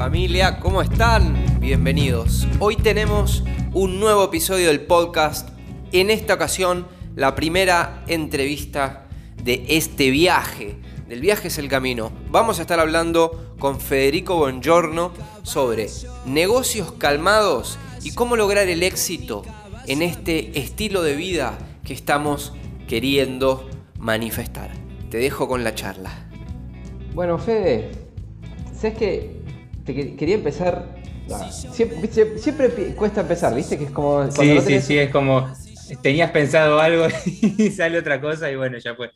familia, ¿cómo están? Bienvenidos. Hoy tenemos un nuevo episodio del podcast. En esta ocasión, la primera entrevista de este viaje. Del viaje es el camino. Vamos a estar hablando con Federico Bongiorno sobre negocios calmados y cómo lograr el éxito en este estilo de vida que estamos queriendo manifestar. Te dejo con la charla. Bueno, Fede, ¿sabes que te quería empezar. Siempre, cuesta empezar, ¿viste? Que es como. Sí, sí, sí, es como. Tenías pensado algo y sale otra cosa y bueno, ya fue.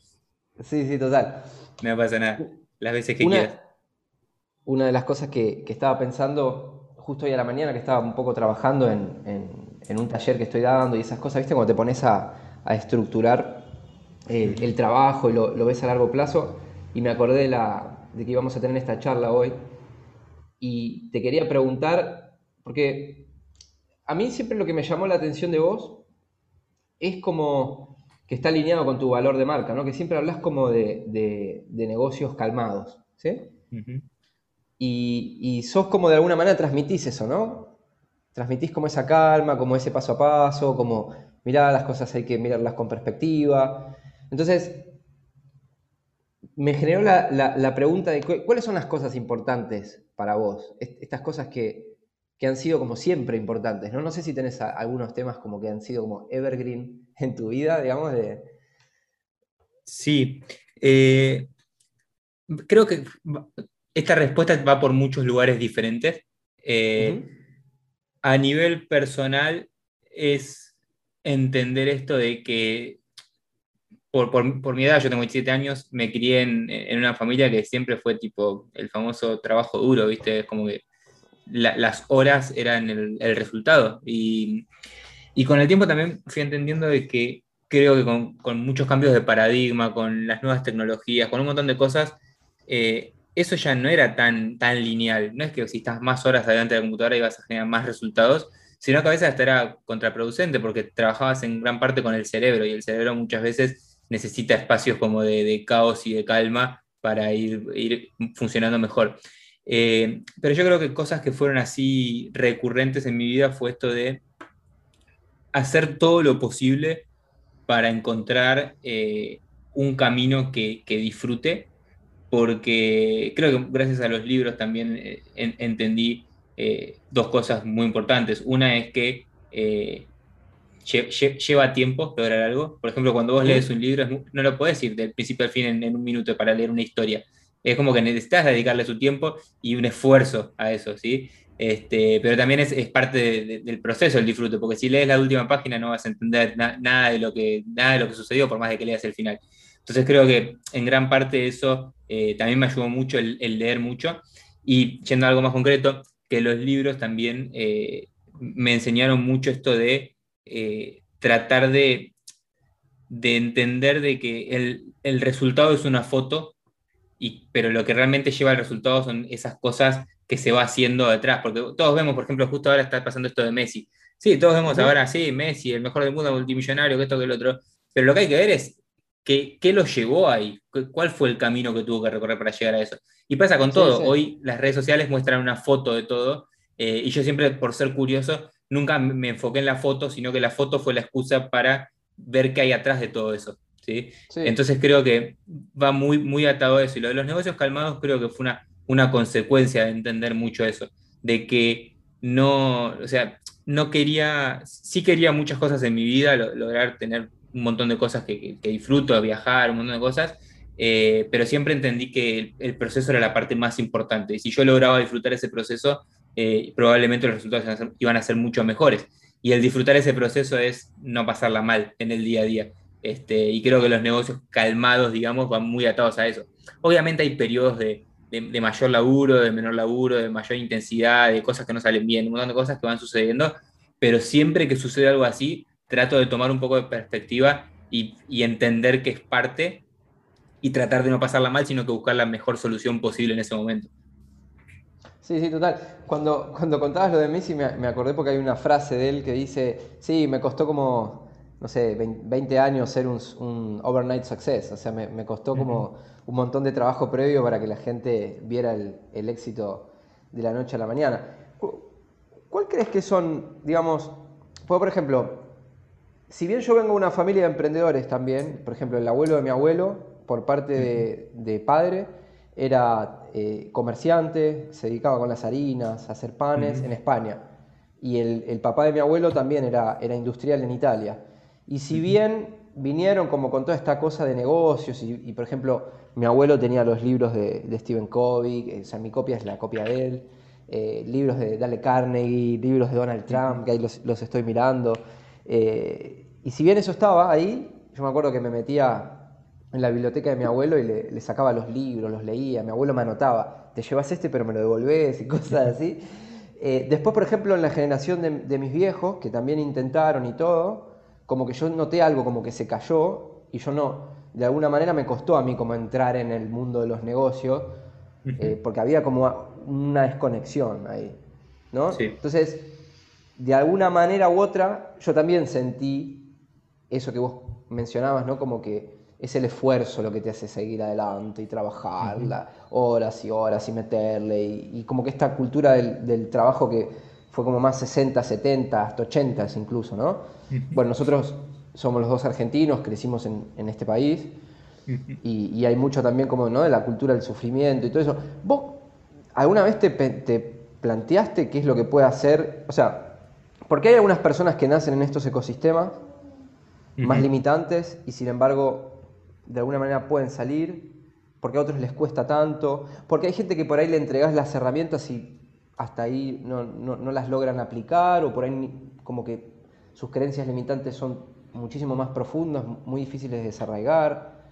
Sí, sí, total. No pasa nada. Las veces que quieras. Una de las cosas que, estaba pensando justo hoy a la mañana, que estaba un poco trabajando en, un taller que estoy dando y esas cosas, ¿viste? Cuando te pones a, estructurar el, trabajo y lo, ves a largo plazo, y me acordé de, la, de que íbamos a tener esta charla hoy y te quería preguntar, porque a mí siempre lo que me llamó la atención de vos es como que está alineado con tu valor de marca, ¿no? Que siempre hablas como de, negocios calmados, ¿sí? y, y, sos como de alguna manera transmitís eso, ¿no? Transmitís como esa calma, como ese paso a paso, como, mirá, las cosas hay que mirarlas con perspectiva. Entonces, me generó la, pregunta de cuáles son las cosas importantes para vos, estas cosas que, han sido como siempre importantes, ¿no? No sé si tenés algunos temas como que han sido como evergreen en tu vida, digamos, de... Sí, eh, creo que esta respuesta va por muchos lugares diferentes. Eh, a nivel personal es entender esto de que por, mi edad, yo tengo 27 años, me crié en, una familia que siempre fue tipo el famoso trabajo duro, ¿viste? Es como que las horas eran el, resultado. Y, con el tiempo también fui entendiendo de que creo que con, muchos cambios de paradigma, con las nuevas tecnologías, con un montón de cosas, eh, eso ya no era tan, tan lineal. No es que si estás más horas adelante de la computadora y vas a generar más resultados, sino que a veces hasta era contraproducente porque trabajabas en gran parte con el cerebro y el cerebro muchas veces necesita espacios como de, caos y de calma para ir, funcionando mejor. Eh, pero yo creo que cosas que fueron así recurrentes en mi vida fue esto de hacer todo lo posible para encontrar eh, un camino que, disfrute, porque creo que gracias a los libros también eh, entendí dos cosas muy importantes. Una es que lleva tiempo lograr algo. Por ejemplo, cuando vos lees un libro, no lo podés ir del principio al fin en, un minuto para leer una historia. Es como que necesitas dedicarle su tiempo y un esfuerzo a eso, ¿sí? Este, pero también es, parte del proceso el disfrute, porque si lees la última página no vas a entender nada, de lo que, nada de lo que sucedió, por más de que leas el final. Entonces creo que en gran parte eso eh, también me ayudó mucho el, leer mucho. Y yendo a algo más concreto, que los libros también eh, me enseñaron mucho esto de eh, tratar de, de, entender de que el, resultado es una foto, y, pero lo que realmente lleva al resultado son esas cosas que se va haciendo detrás, porque todos vemos, por ejemplo, justo ahora está pasando esto de Messi. Sí, todos vemos ahora, sí, Messi, el mejor del mundo, multimillonario, que esto, que el otro, pero lo que hay que ver es qué, qué lo llevó ahí, cuál fue el camino que tuvo que recorrer para llegar a eso. Y pasa con todo, hoy las redes sociales muestran una foto de todo, eh, y yo siempre, por ser curioso, nunca me enfoqué en la foto, sino que la foto fue la excusa para ver qué hay atrás de todo eso. ¿sí? Entonces creo que va muy, muy atado a eso. Y lo de los negocios calmados creo que fue una, una consecuencia de entender mucho eso, de que no, o sea, no quería, sí quería muchas cosas en mi vida, lograr tener un montón de cosas que, disfruto, viajar, un montón de cosas, eh, pero siempre entendí que el, proceso era la parte más importante. Y si yo lograba disfrutar ese proceso, eh, probablemente los resultados iban a ser mucho mejores. Y el disfrutar ese proceso es no pasarla mal en el día a día. Este, y creo que los negocios calmados, digamos, van muy atados a eso. Obviamente hay periodos de, de, mayor laburo, de menor laburo, de mayor intensidad, de cosas que no salen bien, un montón de cosas que van sucediendo, pero siempre que sucede algo así, trato de tomar un poco de perspectiva y, y entender que es parte y tratar de no pasarla mal, sino que buscar la mejor solución posible en ese momento. Sí, sí, total. Cuando, cuando contabas lo de Messi me, me, acordé porque hay una frase de él que dice, sí, me costó como, no sé, 20 años ser un, overnight success. O sea, me, costó como un montón de trabajo previo para que la gente viera el, éxito de la noche a la mañana. ¿Cuál crees que son, digamos, por ejemplo, si bien yo vengo de una familia de emprendedores también, por ejemplo, el abuelo de mi abuelo, por parte de, padre, era eh, comerciante, se dedicaba con las harinas, a hacer panes en España. Y el, papá de mi abuelo también era, era industrial en Italia. Y si bien vinieron como con toda esta cosa de negocios y, por ejemplo, mi abuelo tenía los libros de, Stephen Covey, eh, o sea, mi copia es la copia de él, eh, libros de Dale Carnegie, libros de Donald Trump, que ahí los, estoy mirando. Eh, y si bien eso estaba ahí, yo me acuerdo que me metía en la biblioteca de mi abuelo y le, sacaba los libros, los leía, mi abuelo me anotaba, te llevas este pero me lo devolvés y cosas así. después, por ejemplo, en la generación de mis viejos, que también intentaron y todo, como que yo noté algo como que se cayó y yo no, de alguna manera me costó a mí como entrar en el mundo de los negocios, eh, porque había como una desconexión ahí, ¿no? Entonces, de alguna manera u otra, yo también sentí eso que vos mencionabas, ¿no? Como que es el esfuerzo lo que te hace seguir adelante y trabajar horas y horas y meterle, y, como que esta cultura del, del trabajo que fue como más 60, 70, hasta 80 incluso, ¿no? Bueno, nosotros somos los dos argentinos, crecimos en, este país y, hay mucho también como, ¿no? De la cultura del sufrimiento y todo eso. ¿Vos alguna vez te, planteaste qué es lo que puede hacer? O sea, porque hay algunas personas que nacen en estos ecosistemas más limitantes y sin embargo de alguna manera pueden salir, porque a otros les cuesta tanto, porque hay gente que por ahí le entregas las herramientas y hasta ahí no, las logran aplicar o por ahí como que sus creencias limitantes son muchísimo más profundas, muy difíciles de desarraigar.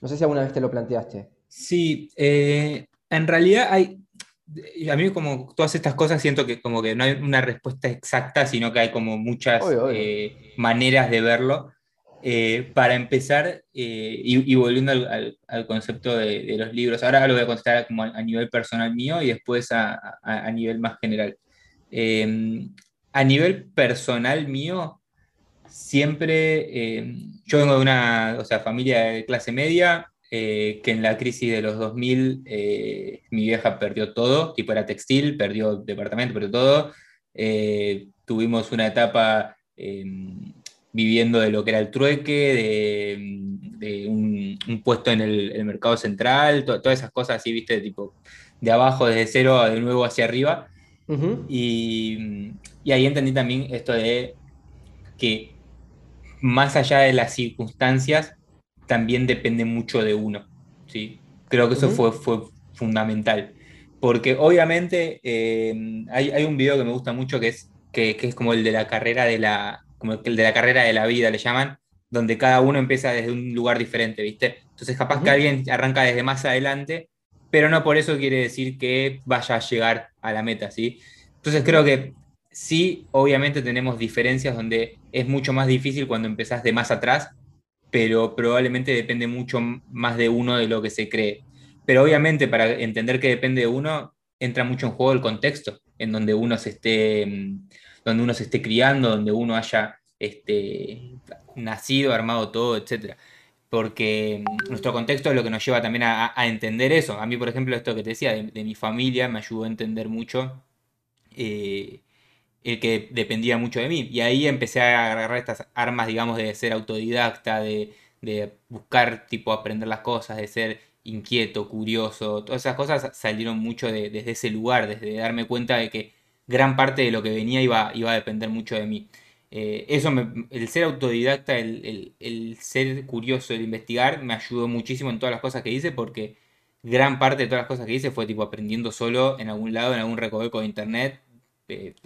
No sé si alguna vez te lo planteaste. Sí, eh, en realidad hay, a mí como todas estas cosas siento que como que no hay una respuesta exacta, sino que hay como muchas eh, maneras de verlo. Eh, para empezar, eh, y, volviendo al, concepto de, los libros, ahora lo voy a contestar como a, nivel personal mío y después a, nivel más general. Em, a nivel personal mío, siempre, em, yo vengo de una o sea, familia de clase media, eh, que en la crisis de los 2000 mi vieja perdió todo, tipo era textil, perdió departamento, perdió todo. tuvimos una etapa em, viviendo de lo que era el trueque, de, un, puesto en el, mercado central, todas esas cosas así, viste, tipo de abajo desde cero de nuevo hacia arriba. y, ahí entendí también esto de que más allá de las circunstancias, también depende mucho de uno. ¿sí? Creo que eso fue, fue fundamental. Porque obviamente eh, hay, hay, un video que me gusta mucho que es, que, que es como el de la carrera de la, como el de la carrera de la vida le llaman, donde cada uno empieza desde un lugar diferente, ¿viste? Entonces capaz que alguien arranca desde más adelante, pero no por eso quiere decir que vaya a llegar a la meta, ¿sí? Entonces creo que sí, obviamente tenemos diferencias donde es mucho más difícil cuando empezás de más atrás, pero probablemente depende mucho más de uno de lo que se cree. Pero obviamente para entender que depende de uno, entra mucho en juego el contexto en donde uno se esté mm, donde uno se esté criando, donde uno haya este, nacido, armado todo, etc. Porque mm, nuestro contexto es lo que nos lleva también a, entender eso. A mí, por ejemplo, esto que te decía de, mi familia me ayudó a entender mucho eh, el que dependía mucho de mí. Y ahí empecé a agarrar estas armas, digamos, de ser autodidacta, de, buscar, tipo, aprender las cosas, de ser inquieto, curioso. Todas esas cosas salieron mucho desde ese lugar, desde darme cuenta de que gran parte de lo que venía iba, iba a depender mucho de mí. Eh, eso, el ser autodidacta, el, ser curioso, el investigar, me ayudó muchísimo en todas las cosas que hice porque gran parte de todas las cosas que hice fue tipo aprendiendo solo en algún lado, en algún recoveco de internet,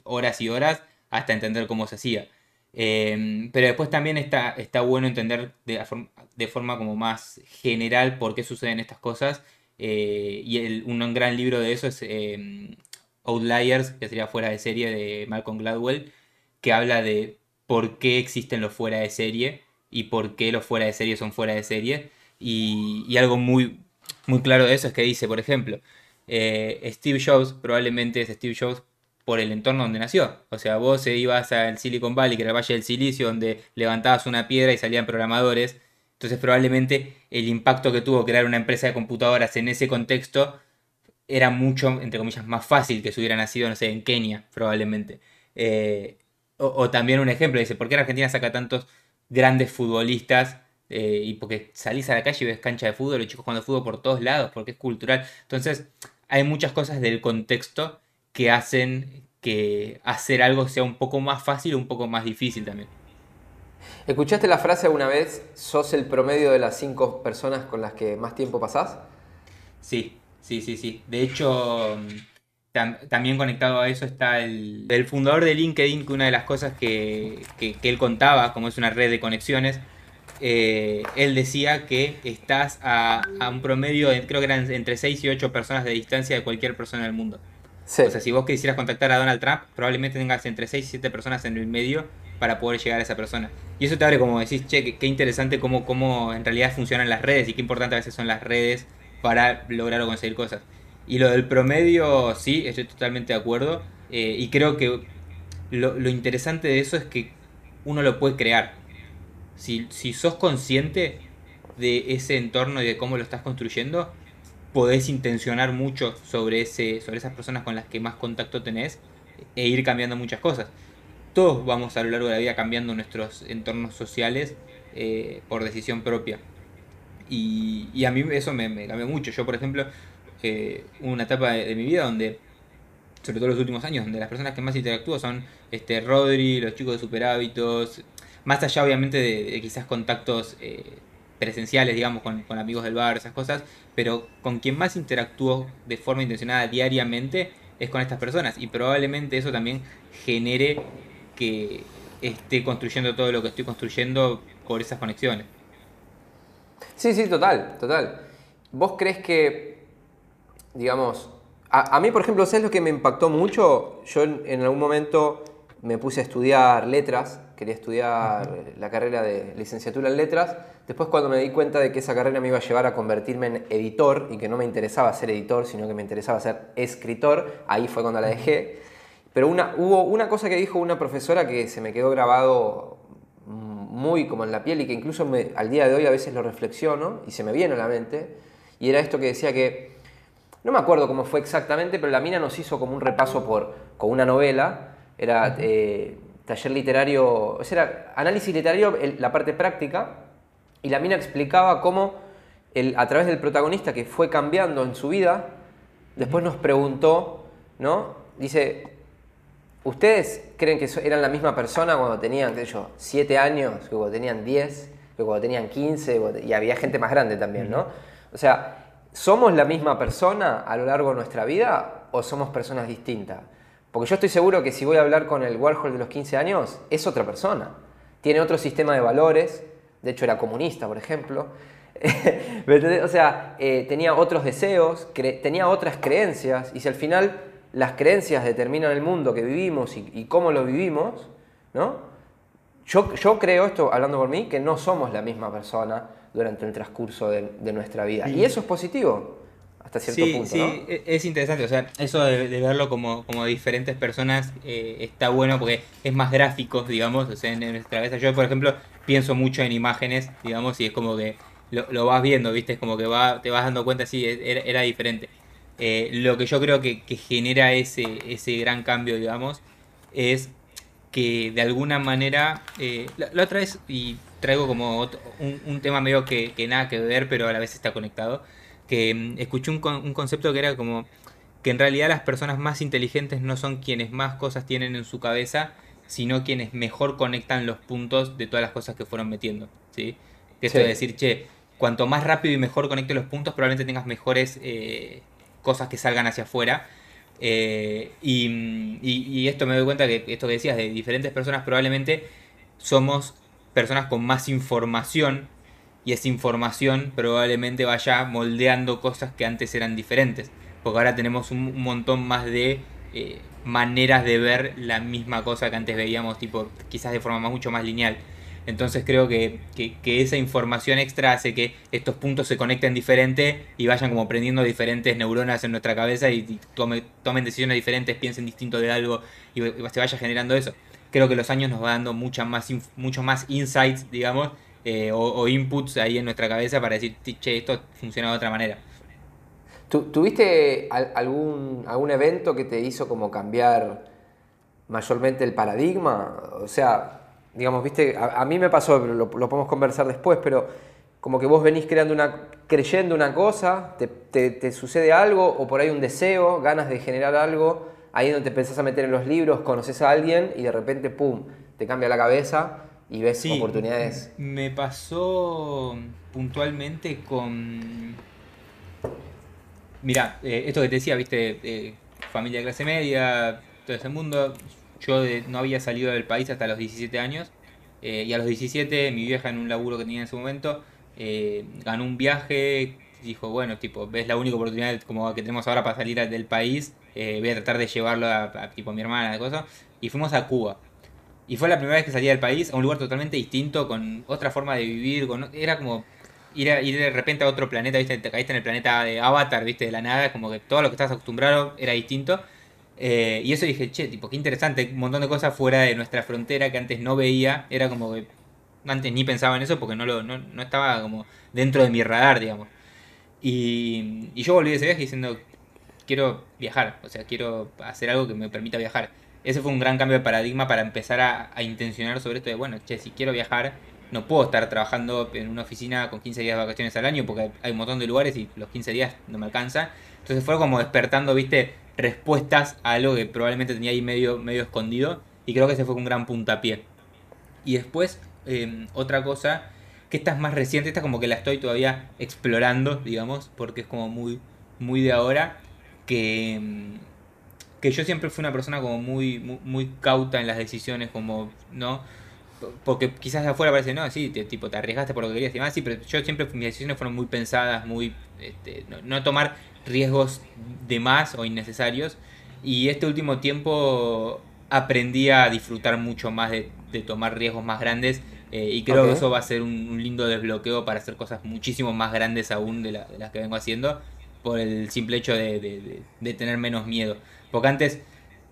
horas y horas, hasta entender cómo se hacía. Em, pero después también está, está bueno entender de, de, forma como más general por qué suceden estas cosas. Eh, y un, gran libro de eso es em, Outliers, que sería fuera de serie de Malcolm Gladwell, que habla de por qué existen los fuera de serie y por qué los fuera de serie son fuera de serie. Y, algo muy, muy claro de eso es que dice, por ejemplo, eh, Steve Jobs probablemente es Steve Jobs por el entorno donde nació. O sea, vos ibas al Silicon Valley, que era el Valle del Silicio, donde levantabas una piedra y salían programadores. Entonces probablemente el impacto que tuvo crear una empresa de computadoras en ese contexto era mucho, entre comillas, más fácil que se hubiera nacido, no sé, en Kenia, probablemente. Eh, o, también un ejemplo, dice, ¿por qué Argentina saca tantos grandes futbolistas? Eh, y porque salís a la calle y ves cancha de fútbol, los chicos jugando fútbol por todos lados, porque es cultural. Entonces, hay muchas cosas del contexto que hacen que hacer algo sea un poco más fácil o un poco más difícil también. ¿Escuchaste la frase alguna vez, sos el promedio de las cinco personas con las que más tiempo pasás? Sí, sí, sí, sí. De hecho, también conectado a eso está el, el, fundador de LinkedIn, que una de las cosas que, él contaba, como es una red de conexiones, eh, él decía que estás a, un promedio, creo que eran entre 6 y 8 personas de distancia de cualquier persona del mundo. O sea, si vos quisieras contactar a Donald Trump, probablemente tengas entre 6 y 7 personas en el medio para poder llegar a esa persona. Y eso te abre como decís, che, qué, interesante cómo, cómo en realidad funcionan las redes y qué importante a veces son las redes para lograr o conseguir cosas. Y lo del promedio, sí, estoy totalmente de acuerdo. Eh, y creo que lo, interesante de eso es que uno lo puede crear. Si, si sos consciente de ese entorno y de cómo lo estás construyendo, podés intencionar mucho sobre, ese, sobre esas personas con las que más contacto tenés e ir cambiando muchas cosas. Todos vamos a lo largo de la vida cambiando nuestros entornos sociales eh, por decisión propia. Y, a mí eso me, cambió mucho. Yo, por ejemplo, una etapa de, mi vida donde, sobre todo los últimos años, donde las personas que más interactúo son este, Rodri, los chicos de Super Hábitos, más allá obviamente de, quizás contactos eh, presenciales, digamos, con, amigos del bar, esas cosas, pero con quien más interactúo de forma intencionada diariamente es con estas personas y probablemente eso también genere que esté construyendo todo lo que estoy construyendo por esas conexiones. Sí, sí, total, total. ¿Vos crees que digamos, a, mí, por ejemplo, ¿sabes lo que me impactó mucho? Yo en, algún momento me puse a estudiar letras, quería estudiar la carrera de licenciatura en letras. Después cuando me di cuenta de que esa carrera me iba a llevar a convertirme en editor y que no me interesaba ser editor, sino que me interesaba ser escritor, ahí fue cuando la dejé. Pero una, hubo una cosa que dijo una profesora que se me quedó grabado muy como en la piel y que incluso al día de hoy a veces lo reflexiono y se me viene a la mente. Y era esto que decía que no me acuerdo cómo fue exactamente, pero la mina nos hizo como un repaso por, con una novela. Era eh, taller literario, o sea, era análisis literario, la parte práctica, y la mina explicaba cómo el, a través del protagonista que fue cambiando en su vida, después nos preguntó, ¿no? Dice, ¿ustedes creen que eran la misma persona cuando tenían, qué sé yo, 7 años, que cuando tenían 10, que cuando tenían 15, y había gente más grande también, ¿no? O sea, ¿Somos la misma persona a lo largo de nuestra vida o somos personas distintas? Porque yo estoy seguro que si voy a hablar con el Warhol de los 15 años, es otra persona. Tiene otro sistema de valores, de hecho era comunista, por ejemplo. o sea, eh, tenía otros deseos, tenía otras creencias, y si al final las creencias determinan el mundo que vivimos y, cómo lo vivimos, ¿no? Yo, yo creo esto, hablando por mí, que no somos la misma persona durante el transcurso de, nuestra vida. Y eso es positivo hasta cierto punto. Sí, e, es interesante. O sea, eso de, verlo como, como, diferentes personas eh, está bueno porque es más gráfico, digamos. O sea, en, nuestra cabeza. Yo, por ejemplo, pienso mucho en imágenes, digamos, y es como que lo, vas viendo, ¿viste? Es como que va, te vas dando cuenta, sí, era, era diferente. Eh, lo que yo creo que, genera ese, ese gran cambio, digamos, es que de alguna manera, eh, la, otra vez, y traigo como un, tema medio que, nada que ver, pero a la vez está conectado, que mm, escuché un, un concepto que era como que en realidad las personas más inteligentes no son quienes más cosas tienen en su cabeza, sino quienes mejor conectan los puntos de todas las cosas que fueron metiendo. ¿sí? Esto de decir, che, cuanto más rápido y mejor conecte los puntos, probablemente tengas mejores eh, cosas que salgan hacia afuera. Eh, y, y, esto me doy cuenta que esto que decías de diferentes personas probablemente somos personas con más información y esa información probablemente vaya moldeando cosas que antes eran diferentes. Porque ahora tenemos un, montón más de eh, maneras de ver la misma cosa que antes veíamos, tipo quizás de forma mucho más lineal. Entonces creo que, esa información extra hace que estos puntos se conecten diferente y vayan como prendiendo diferentes neuronas en nuestra cabeza y, tomen decisiones diferentes, piensen distinto de algo y se vaya generando eso creo que los años nos va dando mucha más, muchos más insights, digamos, eh, o, inputs ahí en nuestra cabeza para decir, che, esto funciona de otra manera. ¿Tuviste algún, algún evento que te hizo como cambiar mayormente el paradigma? O sea, digamos, viste, a, mí me pasó, lo, lo, podemos conversar después, pero como que vos venís creando una, creyendo una cosa, te, te, sucede algo, o por ahí un deseo, ganas de generar algo, ahí donde te pensás a meter en los libros, conoces a alguien y de repente, ¡pum!, te cambia la cabeza y ves oportunidades. Me pasó puntualmente con Mira, eh, esto que te decía, viste, eh, familia de clase media, todo ese mundo. Yo no había salido del país hasta los 17 años. Eh, y a los 17, mi vieja en un laburo que tenía en ese momento, ganó un viaje. Dijo, bueno, tipo, ves la única oportunidad como que tenemos ahora para salir del país. voy a tratar de llevarlo a, tipo mi hermana, de cosas. Y fuimos a Cuba. Y fue la primera vez que salía del país, a un lugar totalmente distinto, con otra forma de vivir. Era como ir, de repente a otro planeta, ¿viste? Te caíste en el planeta de Avatar, ¿viste? De la nada, como que todo lo que estás acostumbrado era distinto. Eh, y eso dije, che, tipo, qué interesante, un montón de cosas fuera de nuestra frontera que antes no veía. Era como que antes ni pensaba en eso porque no, lo, no, estaba como dentro de mi radar, digamos. Y, y yo volví de ese viaje diciendo, quiero viajar, o sea, quiero hacer algo que me permita viajar. Ese fue un gran cambio de paradigma para empezar a, a intencionar sobre esto de, bueno, che, si quiero viajar, no puedo estar trabajando en una oficina con 15 días de vacaciones al año porque hay un montón de lugares y los 15 días no me alcanza. Entonces fue como despertando, viste, respuestas a algo que probablemente tenía ahí medio, medio escondido y creo que ese fue un gran puntapié. Y después, em, otra cosa, que esta es más reciente, esta como que la estoy todavía explorando, digamos, porque es como muy, muy de ahora, que, em, que yo siempre fui una persona como muy, muy, cauta en las decisiones, como, ¿no? porque quizás de afuera parece, no, sí, te, tipo, te arriesgaste por lo que querías y más, sí, pero yo siempre, mis decisiones fueron muy pensadas, muy, este, no, tomar riesgos de más o innecesarios. Y este último tiempo aprendí a disfrutar mucho más de, tomar riesgos más grandes eh, y creo que eso va a ser un, lindo desbloqueo para hacer cosas muchísimo más grandes aún de, las que vengo haciendo por el simple hecho de, de tener menos miedo. Porque antes,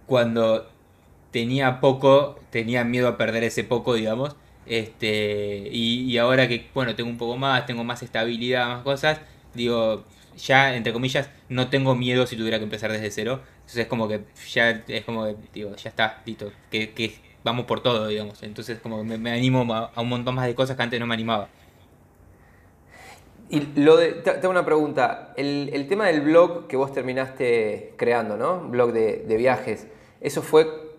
cuando tenía poco, tenía miedo a perder ese poco, digamos. Este, y, ahora que, bueno, tengo un poco más, tengo más estabilidad, más cosas, digo, ya, entre comillas, no tengo miedo si tuviera que empezar desde cero. Entonces es como que ya, es como que, digo, ya está, listo, que, que vamos por todo, digamos. Entonces como me, animo a, un montón más de cosas que antes no me animaba. Y lo de, tengo una pregunta, el, tema del blog que vos terminaste creando, ¿no? Blog de, de viajes, ¿eso fue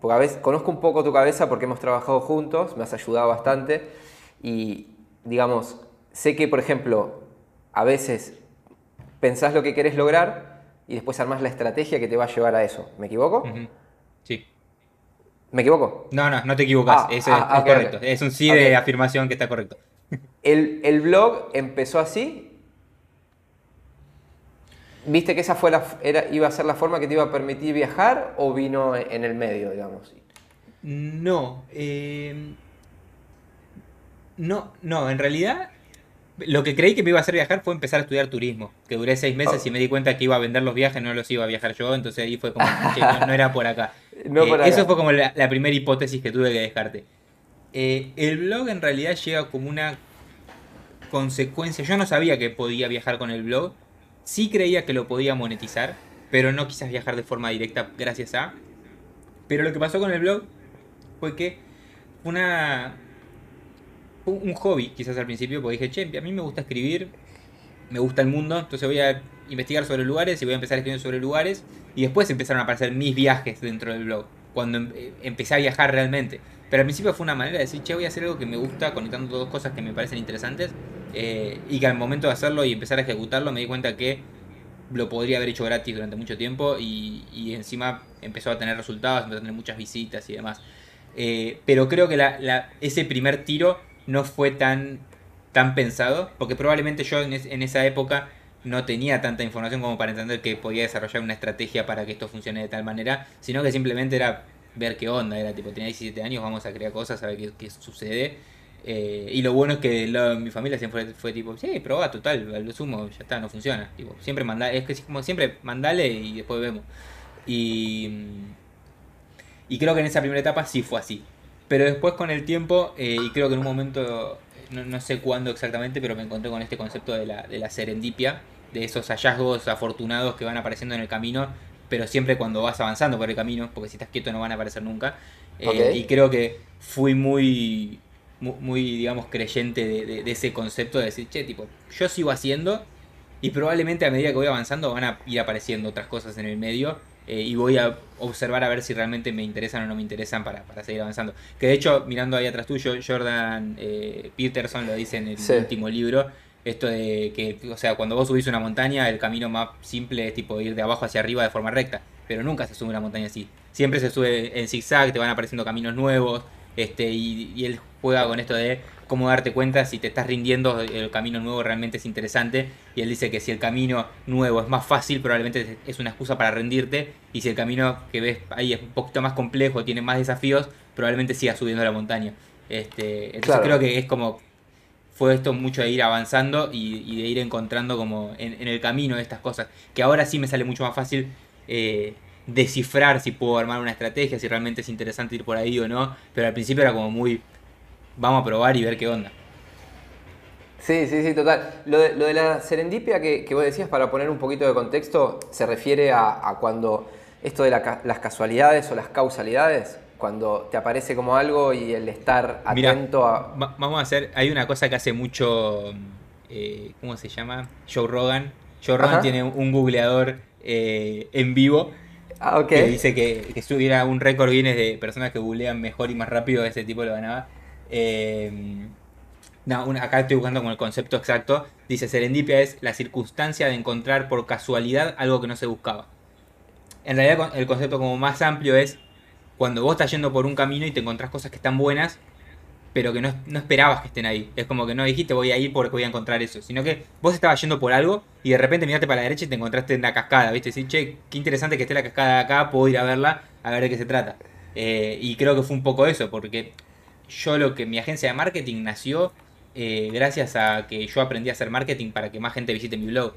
porque a veces conozco un poco tu cabeza porque hemos trabajado juntos, me has ayudado bastante y digamos, sé que por ejemplo, a veces pensás lo que querés lograr y después armás la estrategia que te va a llevar a eso. ¿Me equivoco? Sí. ¿Me equivoco? No, no, no te equivocas. Ah, es, ah, correcto. Es un sí de afirmación que está correcto. El, el blog empezó así ¿Viste que esa fue la, era, iba a ser la forma que te iba a permitir viajar o vino en el medio, digamos? No. Eh, no, no, en realidad lo que creí que me iba a hacer viajar fue empezar a estudiar turismo. Que duré seis meses oh. y me di cuenta que iba a vender los viajes, no los iba a viajar yo, entonces ahí fue como, no, era por acá. Eh, eso fue como la, primera hipótesis que tuve que dejarte. Eh, el blog en realidad llega como una consecuencia. Yo no sabía que podía viajar con el blog Sí creía que lo podía monetizar, pero no quizás viajar de forma directa gracias a. Pero lo que pasó con el blog fue que una un hobby quizás al principio, porque dije, che, a mí me gusta escribir, me gusta el mundo, entonces voy a investigar sobre lugares y voy a empezar a escribir sobre lugares y después empezaron a aparecer mis viajes dentro del blog, cuando em, eh, empecé a viajar realmente. Pero al principio fue una manera de decir, che, voy a hacer algo que me gusta, conectando dos cosas que me parecen interesantes eh, y que al momento de hacerlo y empezar a ejecutarlo me di cuenta que lo podría haber hecho gratis durante mucho tiempo y, encima empezó a tener resultados, empezó a tener muchas visitas y demás. Eh, pero creo que la, ese primer tiro no fue tan, tan pensado, porque probablemente yo en, esa época no tenía tanta información como para entender que podía desarrollar una estrategia para que esto funcione de tal manera, sino que simplemente era ver qué onda, era tipo, tenía 17 años, vamos a crear cosas, a ver qué, qué sucede eh, y lo bueno es que mi familia siempre fue, tipo, sí, proba, total, lo sumo, ya está, no funciona. Siempre manda, es que como siempre, mandale y después vemos. Y, y creo que en esa primera etapa sí fue así. Pero después con el tiempo, eh, y creo que en un momento, no, sé cuándo exactamente, pero me encontré con este concepto de la, de la serendipia, de esos hallazgos afortunados que van apareciendo en el camino, pero siempre cuando vas avanzando por el camino, porque si estás quieto no van a aparecer nunca. Eh, y creo que fui muy, muy, digamos, creyente de, de, ese concepto de decir, che, tipo, yo sigo haciendo y probablemente a medida que voy avanzando van a ir apareciendo otras cosas en el medio eh, y voy a observar a ver si realmente me interesan o no me interesan para, seguir avanzando. Que de hecho, mirando ahí atrás tuyo, Jordan eh, Peterson lo dice en el último libro, esto de que, o sea, cuando vos subís una montaña, el camino más simple es tipo ir de abajo hacia arriba de forma recta, pero nunca se sube una montaña así. Siempre se sube en zigzag, te van apareciendo caminos nuevos, este, y, y él juega con esto de cómo darte cuenta si te estás rindiendo, el camino nuevo realmente es interesante. Y él dice que si el camino nuevo es más fácil, probablemente es una excusa para rendirte. Y si el camino que ves ahí es un poquito más complejo, tiene más desafíos, probablemente sigas subiendo la montaña. Este, entonces creo que es como fue esto mucho de ir avanzando y, de ir encontrando como en, el camino estas cosas. Que ahora sí me sale mucho más fácil eh, descifrar si puedo armar una estrategia, si realmente es interesante ir por ahí o no. Pero al principio era como muy vamos a probar y ver qué onda. Sí, sí, sí, total. Lo de, la serendipia que, vos decías, para poner un poquito de contexto, se refiere a, cuando esto de las casualidades o las causalidades, cuando te aparece como algo y el estar atento a... vamos a hacer, hay una cosa que hace mucho, eh, ¿cómo se llama? Joe Rogan. Joe Rogan tiene un googleador eh, en vivo ah, que dice que, que si hubiera un récord Guinness de personas que googlean mejor y más rápido, ese tipo lo ganaba. No, acá estoy buscando con el concepto exacto. Dice, serendipia es la circunstancia de encontrar por casualidad algo que no se buscaba. En realidad el concepto como más amplio es cuando vos estás yendo por un camino y te encontrás cosas que están buenas, pero que no, esperabas que estén ahí. Es como que no dijiste voy a ir porque voy a encontrar eso, sino que vos estabas yendo por algo y de repente miraste para la derecha y te encontraste en la cascada, ¿viste? Decís, che, qué interesante que esté la cascada acá, puedo ir a verla, a ver de qué se trata. Eh, y creo que fue un poco eso, porque yo lo que mi agencia de marketing nació eh, gracias a que yo aprendí a hacer marketing para que más gente visite mi blog.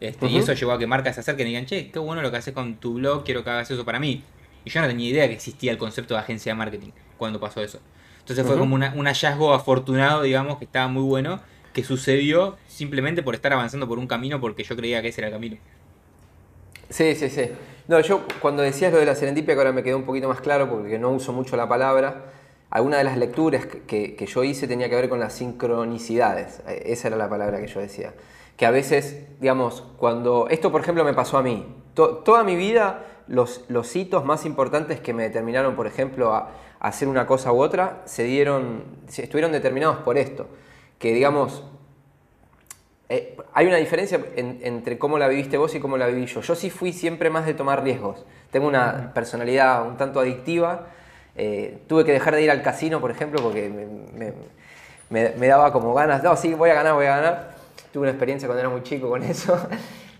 Este, Y eso llevó a que marcas se acerquen y digan, che, qué bueno lo que haces con tu blog, quiero que hagas eso para mí. Y yo no tenía idea que existía el concepto de agencia de marketing cuando pasó eso. Entonces fue como un hallazgo afortunado, digamos, que estaba muy bueno, que sucedió simplemente por estar avanzando por un camino porque yo creía que ese era el camino. Sí, sí, sí. No, yo cuando decías lo de la serendipia, que ahora me quedó un poquito más claro porque no uso mucho la palabra, alguna de las lecturas que, yo hice tenía que ver con las sincronicidades. Eh, esa era la palabra que yo decía. Que a veces, digamos, cuando... Esto, por ejemplo, me pasó a mí. toda mi vida, los, los, hitos más importantes que me determinaron, por ejemplo, a, hacer una cosa u otra, se dieron, estuvieron determinados por esto. Que, digamos, eh, hay una diferencia entre cómo la viviste vos y cómo la viví yo. Yo sí fui siempre más de tomar riesgos. Tengo una personalidad un tanto adictiva eh, tuve que dejar de ir al casino, por ejemplo, porque me, daba como ganas, no, sí, voy a ganar, voy a ganar. Tuve una experiencia cuando era muy chico con eso,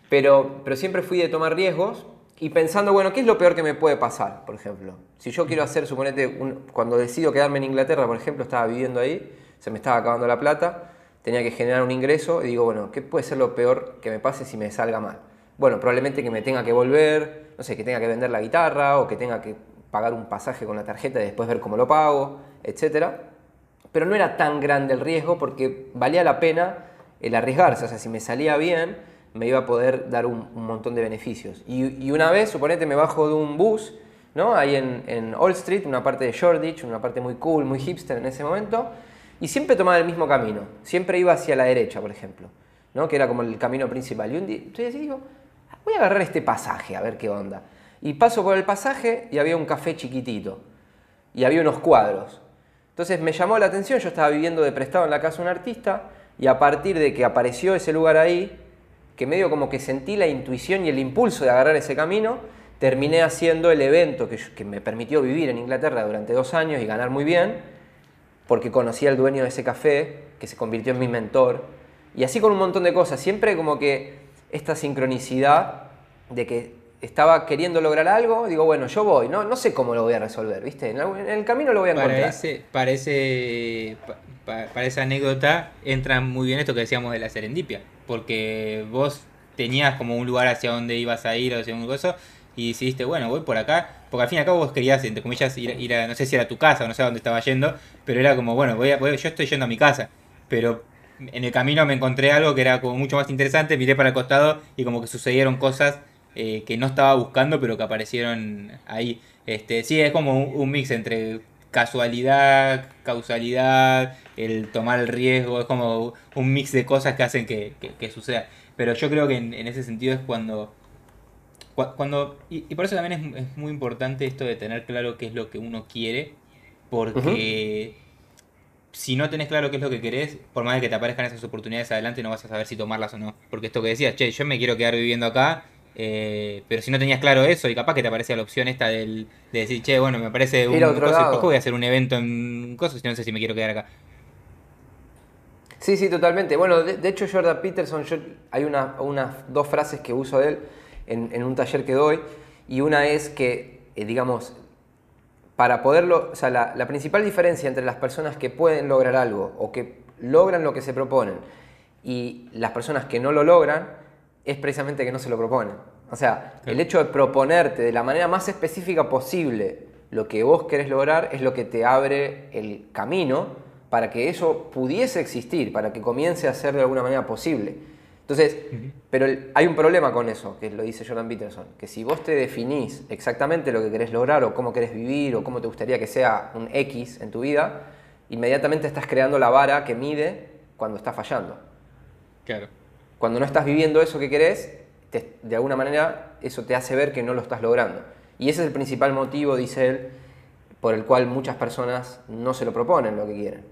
pero, pero siempre fui de tomar riesgos y pensando, bueno, ¿qué es lo peor que me puede pasar, por ejemplo? Si yo quiero hacer, suponete, cuando decido quedarme en Inglaterra, por ejemplo, estaba viviendo ahí, se me estaba acabando la plata, tenía que generar un ingreso y digo, bueno, ¿qué puede ser lo peor que me pase si me salga mal? Bueno, probablemente que me tenga que volver, no sé, que tenga que vender la guitarra o que tenga que pagar un pasaje con la tarjeta y después ver cómo lo pago, etc. Pero no era tan grande el riesgo porque valía la pena el arriesgarse. O sea, si me salía bien, me iba a poder dar un, montón de beneficios. Y, una vez, suponete, me bajo de un bus, ¿no? Ahí en, en Old Street, una parte de Shoreditch, una parte muy cool, muy hipster en ese momento, y siempre tomaba el mismo camino. Siempre iba hacia la derecha, por ejemplo, ¿no? Que era como el camino principal. Y un día, estoy digo, voy a agarrar este pasaje, a ver qué onda. Y paso por el pasaje y había un café chiquitito. Y había unos cuadros. Entonces me llamó la atención, yo estaba viviendo de prestado en la casa de un artista y a partir de que apareció ese lugar ahí, que medio como que sentí la intuición y el impulso de agarrar ese camino, terminé haciendo el evento que, que me permitió vivir en Inglaterra durante dos años y ganar muy bien, porque conocí al dueño de ese café, que se convirtió en mi mentor, y así con un montón de cosas, siempre como que esta sincronicidad de que estaba queriendo lograr algo, digo, bueno, yo voy, no, no sé cómo lo voy a resolver, ¿viste? En, el camino lo voy a encontrar. Para, ese, para, esa anécdota entra muy bien esto que decíamos de la serendipia, porque vos tenías como un lugar hacia donde ibas a ir o hacia un cosa y decidiste, bueno, voy por acá, porque al fin y al cabo vos querías, entre comillas, ir, ir a, no sé si era tu casa o no sé a dónde estaba yendo, pero era como, bueno, voy a, yo estoy yendo a mi casa, pero en el camino me encontré algo que era como mucho más interesante, miré para el costado y como que sucedieron cosas eh, que no estaba buscando, pero que aparecieron ahí. Este, sí, es como un, mix entre casualidad, causalidad, el tomar el riesgo, es como un mix de cosas que hacen que, suceda. Pero yo creo que en, ese sentido es cuando... cuando y, por eso también es, muy importante esto de tener claro qué es lo que uno quiere, porque si no tenés claro qué es lo que querés, por más de que te aparezcan esas oportunidades adelante, no vas a saber si tomarlas o no. Porque esto que decías, che, yo me quiero quedar viviendo acá, eh, pero si no tenías claro eso, y capaz que te aparecía la opción esta del, de decir, che, bueno, me parece un cosa, voy a hacer un evento en cosas si no sé si me quiero quedar acá. Sí, sí, totalmente. Bueno, de, hecho, Jordan Peterson, yo, hay unas una, dos frases que uso de él en, un taller que doy, y una es que, eh, digamos, para poderlo, o sea, la, principal diferencia entre las personas que pueden lograr algo o que logran lo que se proponen y las personas que no lo logran es precisamente que no se lo proponen. O sea, el hecho de proponerte de la manera más específica posible lo que vos querés lograr es lo que te abre el camino para que eso pudiese existir, para que comience a ser de alguna manera posible. Entonces, pero hay un problema con eso, que lo dice Jordan Peterson, que si vos te definís exactamente lo que querés lograr o cómo querés vivir o cómo te gustaría que sea un X en tu vida, inmediatamente estás creando la vara que mide cuando estás fallando. Claro. Cuando no estás viviendo eso que querés, de alguna manera eso te hace ver que no lo estás logrando. Y ese es el principal motivo, dice él, por el cual muchas personas no se lo proponen lo que quieren.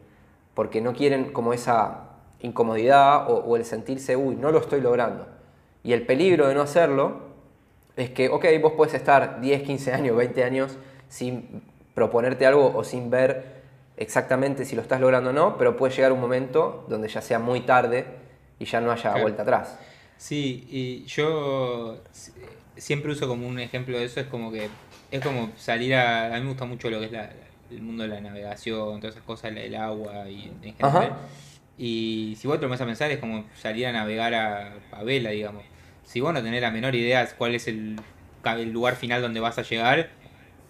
Porque no quieren como esa incomodidad o, el sentirse, uy, no lo estoy logrando. Y el peligro de no hacerlo es que, ok, vos puedes estar 10, 15 años, 20 años sin proponerte algo o sin ver exactamente si lo estás logrando o no, pero puede llegar un momento donde ya sea muy tarde y ya no haya vuelta atrás. Sí, y yo siempre uso como un ejemplo de eso, es como que es como salir a... A mí me gusta mucho lo que es el mundo de la navegación, todas esas cosas, el agua y en general. Y si vos te lo vas a pensar, es como salir a navegar a, vela, digamos. Si vos no tenés la menor idea cuál es el, lugar final donde vas a llegar,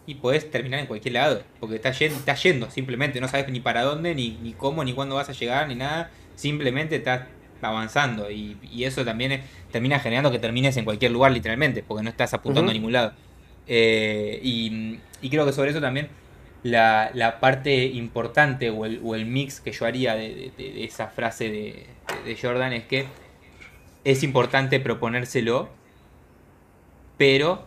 y podés terminar en cualquier lado, porque estás yendo, yendo simplemente, no sabes ni para dónde, ni, ni cómo, ni cuándo vas a llegar, ni nada, simplemente estás avanzando y, eso también termina generando que termines en cualquier lugar literalmente, porque no estás apuntando a ningún lado. Eh, y, y, creo que sobre eso también la, la parte importante o el, o el, mix que yo haría de, de, esa frase de, de, Jordan es que es importante proponérselo, pero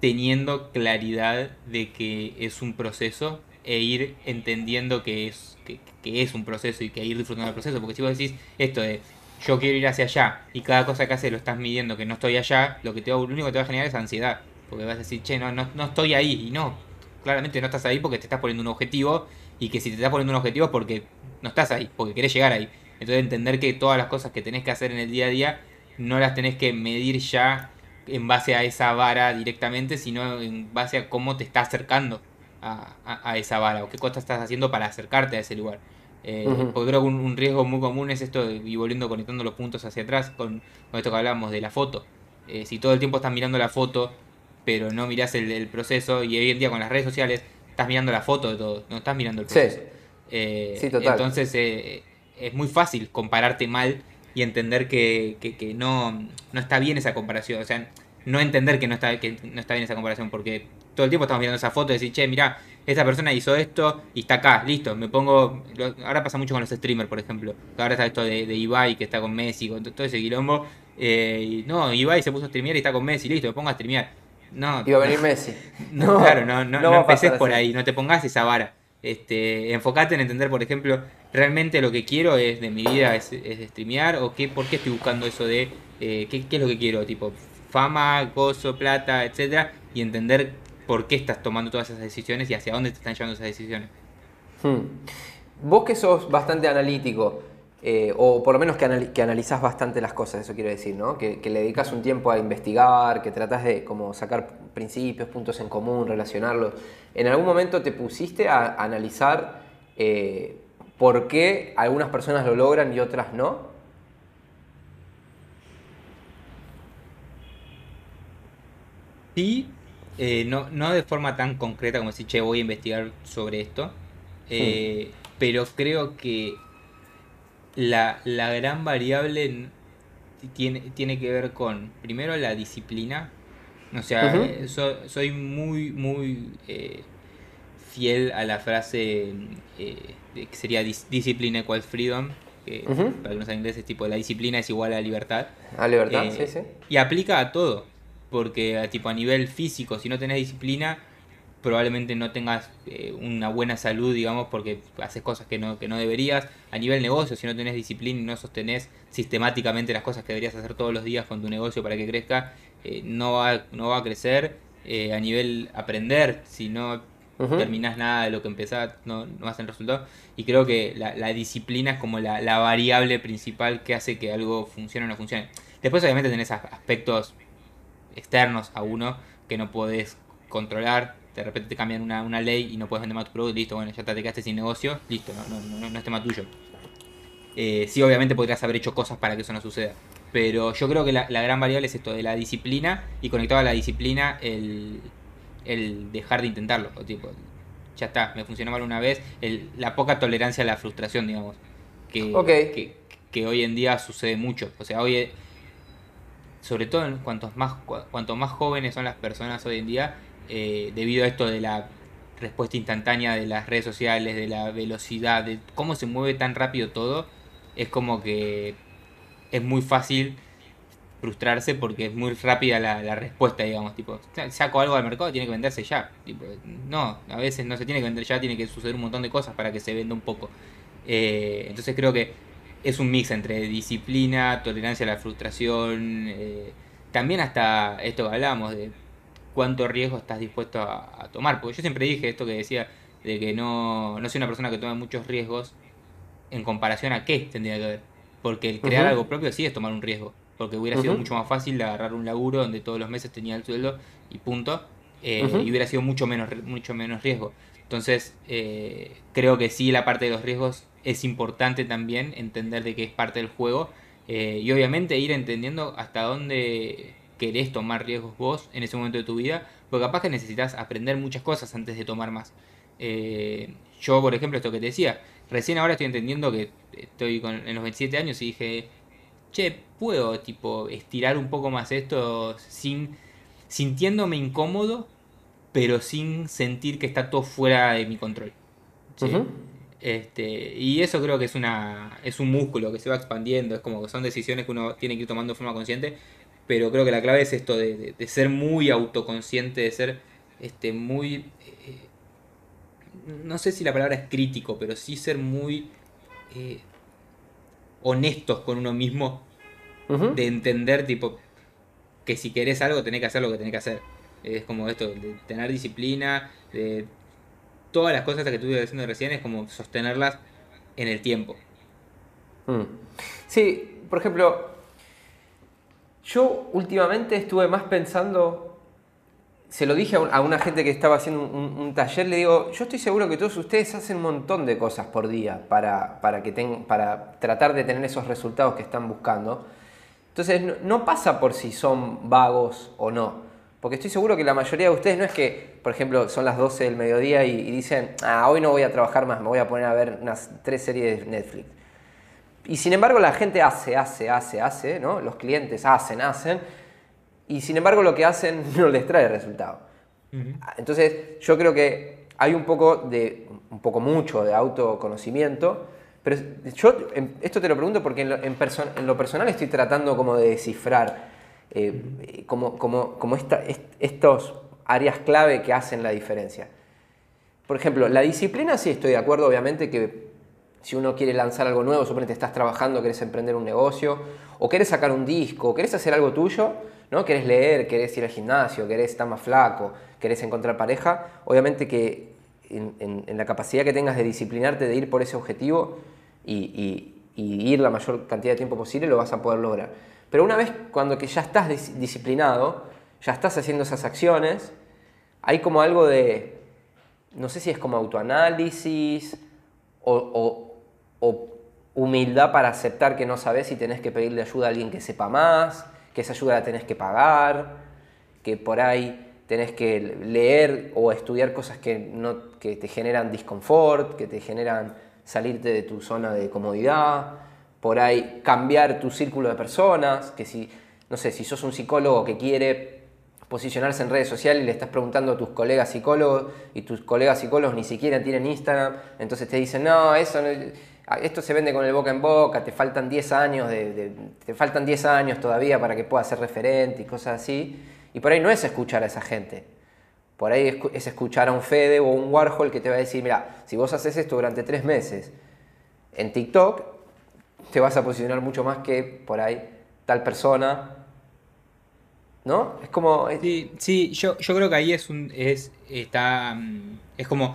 teniendo claridad de que es un proceso e ir entendiendo que es, que, que es un proceso y que ir disfrutando del proceso. Porque si vos decís esto de yo quiero ir hacia allá y cada cosa que haces lo estás midiendo que no estoy allá, lo que te lo único que te va a generar es ansiedad. Porque vas a decir, che, no, no, no estoy ahí. Y no, claramente no estás ahí porque te estás poniendo un objetivo y que si te estás poniendo un objetivo es porque no estás ahí, porque querés llegar ahí. Entonces entender que todas las cosas que tenés que hacer en el día a día no las tenés que medir ya en base a esa vara directamente, sino en base a cómo te estás acercando a, esa vara o qué cosas estás haciendo para acercarte a ese lugar. Eh, porque creo que un, riesgo muy común es esto, y volviendo conectando los puntos hacia atrás con, esto que hablábamos de la foto. Eh, si todo el tiempo estás mirando la foto pero no mirás el, proceso y hoy en día con las redes sociales estás mirando la foto de todo, no estás mirando el proceso. Eh, sí. total. Entonces eh, es muy fácil compararte mal y entender que, que, no, no está bien esa comparación, o sea, no entender que no está, que no está bien esa comparación, porque todo el tiempo estamos mirando esa foto y decir, che, mira, esta persona hizo esto y está acá, listo, me pongo, ahora pasa mucho con los streamers, por ejemplo, ahora está esto de, de Ibai que está con Messi, con todo ese quilombo, eh, no, Ibai se puso a streamear y está con Messi, listo, me pongo a streamear no, Iba a venir Messi. No, claro, no, no, no, empeces por ahí, no te pongas esa vara. Este, enfocate en entender, por ejemplo, realmente lo que quiero es de mi vida es, es streamear o qué, por qué estoy buscando eso de eh, ¿qué, es lo que quiero, tipo fama, gozo, plata, etcétera, y entender por qué estás tomando todas esas decisiones y hacia dónde te están llevando esas decisiones. Hmm. Vos que sos bastante analítico, eh, o por lo menos que, que, analizás bastante las cosas, eso quiero decir, ¿no? Que, le dedicas un tiempo a investigar, que tratás de como sacar principios, puntos en común, relacionarlos. ¿En algún momento te pusiste a analizar eh, por qué algunas personas lo logran y otras no? Sí, eh, no, no de forma tan concreta como decir, che, voy a investigar sobre esto, hmm. pero creo que la, gran variable tiene, tiene que ver con, primero, la disciplina. O sea, eh, soy muy, muy eh, fiel a la frase eh, que sería disciplina equals freedom. Que, Para que no sean ingleses, tipo, la disciplina es igual a la libertad. A libertad, sí, sí. Y aplica a todo. Porque, tipo, a nivel físico, si no tenés disciplina, probablemente no tengas eh, una buena salud, digamos, porque haces cosas que no, que no deberías. A nivel negocio, si no tenés disciplina y no sostenés sistemáticamente las cosas que deberías hacer todos los días con tu negocio para que crezca, eh, no, va, no va a crecer. Eh, a nivel aprender, si no terminás nada de lo que empezás, no, no vas a tener resultado. Y creo que la, la disciplina es como la, la, variable principal que hace que algo funcione o no funcione. Después obviamente tenés aspectos externos a uno que no podés controlar, de repente te cambian una, una, ley y no puedes vender más tu producto, listo, bueno, ya te quedaste sin negocio, listo, no, no, no, es tema tuyo. Eh, sí, obviamente podrías haber hecho cosas para que eso no suceda. Pero yo creo que la, gran variable es esto de la disciplina y conectado a la disciplina el, el dejar de intentarlo. O tipo, ya está, me funcionó mal una vez. El, la poca tolerancia a la frustración, digamos. Que, que, que, hoy en día sucede mucho. O sea, hoy, sobre todo cuantos más, cuanto más jóvenes son las personas hoy en día, eh, debido a esto de la respuesta instantánea de las redes sociales, de la velocidad, de cómo se mueve tan rápido todo, es como que es muy fácil frustrarse porque es muy rápida la, respuesta, digamos, tipo, saco algo al mercado, tiene que venderse ya. no, a veces no se tiene que vender ya, tiene que suceder un montón de cosas para que se venda un poco. Eh, entonces creo que es un mix entre disciplina, tolerancia a la frustración, eh, también hasta esto que hablábamos de cuánto riesgo estás dispuesto a, tomar. Porque yo siempre dije esto que decía, de que no, no soy una persona que tome muchos riesgos en comparación a qué tendría que ver. Porque el crear algo propio sí es tomar un riesgo. Porque hubiera sido mucho más fácil agarrar un laburo donde todos los meses tenía el sueldo y punto. Eh, y hubiera sido mucho menos, mucho menos riesgo. Entonces, eh, creo que sí, la parte de los riesgos es importante también entender de que es parte del juego. Eh, y obviamente ir entendiendo hasta dónde querés tomar riesgos vos en ese momento de tu vida, porque capaz que necesitas aprender muchas cosas antes de tomar más. Eh, yo, por ejemplo, esto que te decía, recién ahora estoy entendiendo que estoy con, en los 27 años y dije, che, puedo tipo estirar un poco más esto sin sintiéndome incómodo, pero sin sentir que está todo fuera de mi control. Este, y eso creo que es una es un músculo que se va expandiendo, es como que son decisiones que uno tiene que ir tomando de forma consciente, pero creo que la clave es esto de, ser muy autoconsciente, de ser este, muy... Eh, no sé si la palabra es crítico, pero sí ser muy eh, honestos con uno mismo, de entender tipo que si querés algo tenés que hacer lo que tenés que hacer. Es como esto, de tener disciplina, de todas las cosas que estuve diciendo recién, es como sostenerlas en el tiempo. Mm. Sí, por ejemplo, yo últimamente estuve más pensando, se lo dije a, una gente que estaba haciendo un, taller, le digo, yo estoy seguro que todos ustedes hacen un montón de cosas por día para, para, que para tratar de tener esos resultados que están buscando. Entonces, no, pasa por si son vagos o no. Porque estoy seguro que la mayoría de ustedes no es que, por ejemplo, son las 12 del mediodía y, y dicen, ah, hoy no voy a trabajar más, me voy a poner a ver unas tres series de Netflix. Y sin embargo la gente hace, hace, hace, hace, ¿no? Los clientes hacen, hacen, y sin embargo lo que hacen no les trae resultado. Entonces yo creo que hay un poco de, un poco mucho de autoconocimiento, pero yo esto te lo pregunto porque en lo, en lo personal estoy tratando como de descifrar eh, como, como, como esta, estos áreas clave que hacen la diferencia. Por ejemplo, la disciplina sí estoy de acuerdo, obviamente, que si uno quiere lanzar algo nuevo, suponete estás trabajando, querés emprender un negocio, o querés sacar un disco, o querés hacer algo tuyo, ¿no? Querés leer, querés ir al gimnasio, querés estar más flaco, querés encontrar pareja, obviamente que en, la capacidad que tengas de disciplinarte, de ir por ese objetivo y, ir la mayor cantidad de tiempo posible, lo vas a poder lograr. Pero una vez cuando que ya estás disciplinado, ya estás haciendo esas acciones, hay como algo de, no sé si es como autoanálisis o humildad para aceptar que no sabes y tenés que pedirle ayuda a alguien que sepa más, que esa ayuda la tenés que pagar, que por ahí tenés que leer o estudiar cosas que, no, que te generan disconfort, que te generan salirte de tu zona de comodidad, por ahí cambiar tu círculo de personas, que si, no sé, si sos un psicólogo que quiere posicionarse en redes sociales y le estás preguntando a tus colegas psicólogos y tus colegas psicólogos ni siquiera tienen Instagram, entonces te dicen, no, eso esto se vende con el boca en boca, te faltan 10 años, de, te faltan 10 años todavía para que puedas ser referente y cosas así. Y por ahí no es escuchar a esa gente. Por ahí es escuchar a un Fede o un Warhol que te va a decir, mira, si vos haces esto durante tres meses en TikTok, te vas a posicionar mucho más que por ahí tal persona. ¿No? Es como. Sí, sí yo, yo creo que ahí es un. es. está. Mm, es como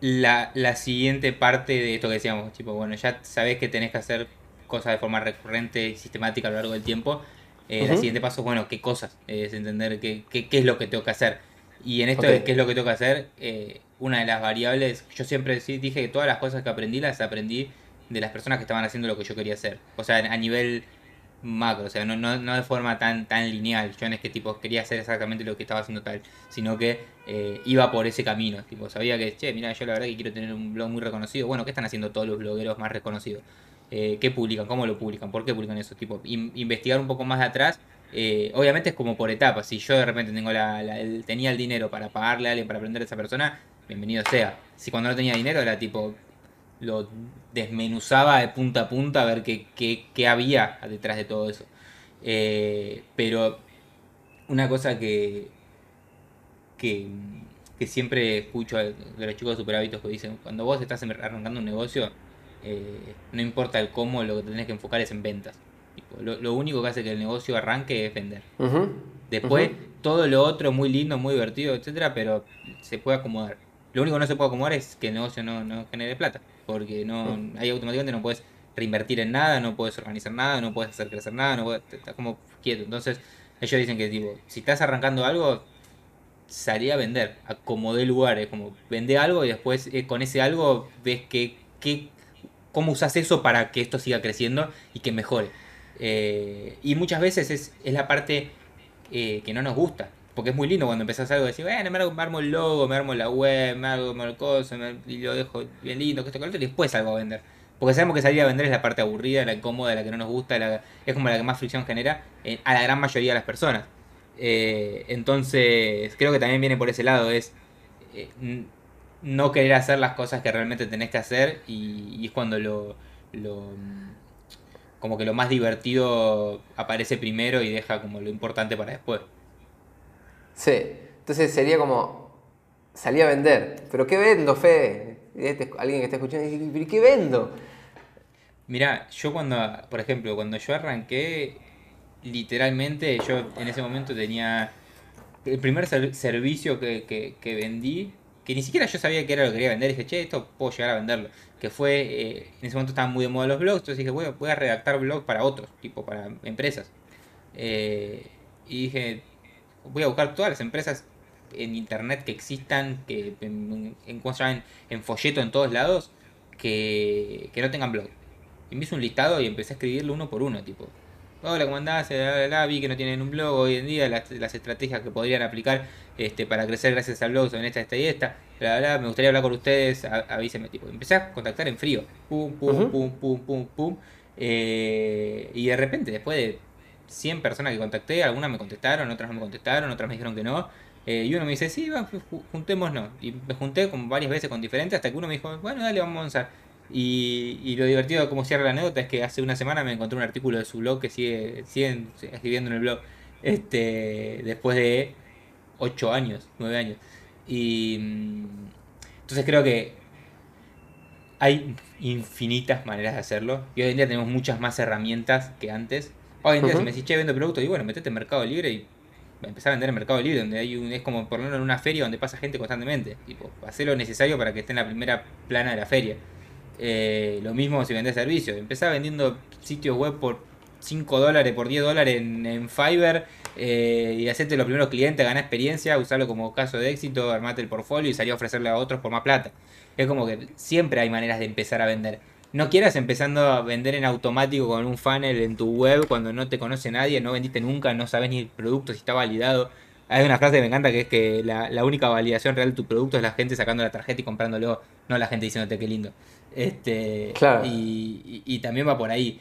la, siguiente parte de esto que decíamos. Tipo, bueno, ya sabes que tenés que hacer cosas de forma recurrente y sistemática a lo largo del tiempo. Eh, El siguiente paso es, bueno, qué cosas, es entender qué, qué, es lo que tengo que hacer. Y en esto de qué es lo que tengo que hacer, eh, una de las variables, yo siempre dije que todas las cosas que aprendí las aprendí de las personas que estaban haciendo lo que yo quería hacer. O sea, a nivel macro, o sea, no, no, no de forma tan, tan lineal. Yo no es que tipo quería hacer exactamente lo que estaba haciendo tal, sino que eh, iba por ese camino. Tipo, sabía que, che, mira, yo la verdad que quiero tener un blog muy reconocido. Bueno, ¿qué están haciendo todos los blogueros más reconocidos? Eh, ¿Qué publican? ¿Cómo lo publican? ¿Por qué publican eso? Tipo, investigar un poco más de atrás. Eh, obviamente es como por etapas. Si yo de repente tengo la, tenía el dinero para pagarle a alguien para aprender a esa persona, bienvenido sea. Si cuando no tenía dinero era tipo, lo desmenuzaba de punta a punta a ver qué, qué, había detrás de todo eso. Eh, pero una cosa que, que, siempre escucho de los chicos de superhábitos que dicen, cuando vos estás arrancando un negocio, eh, no importa el cómo, lo que tenés que enfocar es en ventas. Lo, único que hace que el negocio arranque es vender. Después, todo lo otro muy lindo, muy divertido, etcétera, pero se puede acomodar. Lo único que no se puede acomodar es que el negocio no, no genere plata porque no ahí automáticamente no puedes reinvertir en nada, no puedes organizar nada, no puedes hacer crecer nada, no puedes, estás como quieto. Entonces, ellos dicen que tipo, si estás arrancando algo, salí a vender, acomodé lugares, como vende algo y después eh, con ese algo ves que, que, cómo usas eso para que esto siga creciendo y que mejore. Eh, y muchas veces es, es la parte eh, que no nos gusta, porque es muy lindo cuando empezás algo, decir, bueno, me armo el logo, me armo la web, me armo el coso, y lo dejo bien lindo, que esto, que y después salgo a vender. Porque sabemos que salir a vender es la parte aburrida, la incómoda, la que no nos gusta, es como la que más fricción genera a la gran mayoría de las personas. Eh, entonces, creo que también viene por ese lado, es eh, no querer hacer las cosas que realmente tenés que hacer y, es cuando lo, lo, como que lo más divertido aparece primero y deja como lo importante para después. Sí, entonces sería como, salí a vender, pero ¿qué vendo, Fede? Este, alguien que está escuchando dice, ¿pero qué vendo? Mirá, yo cuando, por ejemplo, cuando yo arranqué, literalmente yo en ese momento tenía el primer servicio que, vendí, que ni siquiera yo sabía qué era lo que quería vender, dije, che, esto puedo llegar a venderlo. Que fue, eh, en ese momento estaban muy de moda los blogs, entonces dije, bueno, voy a redactar blogs para otros, tipo para empresas. Eh, y dije, voy a buscar todas las empresas en internet que existan, que en, en, folleto en todos lados, que, no tengan blog. Y me hice un listado y empecé a escribirlo uno por uno, tipo, hola, ¿cómo andás? vi que no tienen un blog hoy en día, las, estrategias que podrían aplicar este, para crecer gracias al blog son esta, esta y esta, me gustaría hablar con ustedes, avísenme, tipo, empecé a contactar en frío, pum, pum, pum, pum, pum, pum, eh, y de repente, después de 100 personas que contacté, algunas me contestaron, otras no me contestaron, otras me dijeron que no. Eh, y uno me dice, sí, va, juntémonos. Y me junté como varias veces con diferentes hasta que uno me dijo, bueno, dale, vamos a avanzar. Y, y lo divertido de cómo cierra la anécdota es que hace una semana me encontré un artículo de su blog que sigue, siguen escribiendo en el blog este después de 8 años, 9 años. Y mm, entonces creo que hay infinitas maneras de hacerlo. Y hoy en día tenemos muchas más herramientas que antes Hoy en día, si me decís, che, vendo productos, y bueno, metete en Mercado Libre y empezar a vender en Mercado Libre, donde hay un, es como ponerlo en una feria donde pasa gente constantemente. Tipo, hacer lo necesario para que esté en la primera plana de la feria. Eh, lo mismo si vendés servicios. Empezar vendiendo sitios web por 5 dólares, por 10 dólares en, en Fiverr eh, y hacerte los primeros clientes, ganar experiencia, usarlo como caso de éxito, armarte el portfolio y salir a ofrecerle a otros por más plata. Es como que siempre hay maneras de empezar a vender no quieras empezando a vender en automático con un funnel en tu web cuando no te conoce nadie, no vendiste nunca, no sabes ni el producto si está validado. Hay una frase que me encanta que es que la, única validación real de tu producto es la gente sacando la tarjeta y comprándolo, no la gente diciéndote qué lindo. Este, claro. y, también va por ahí.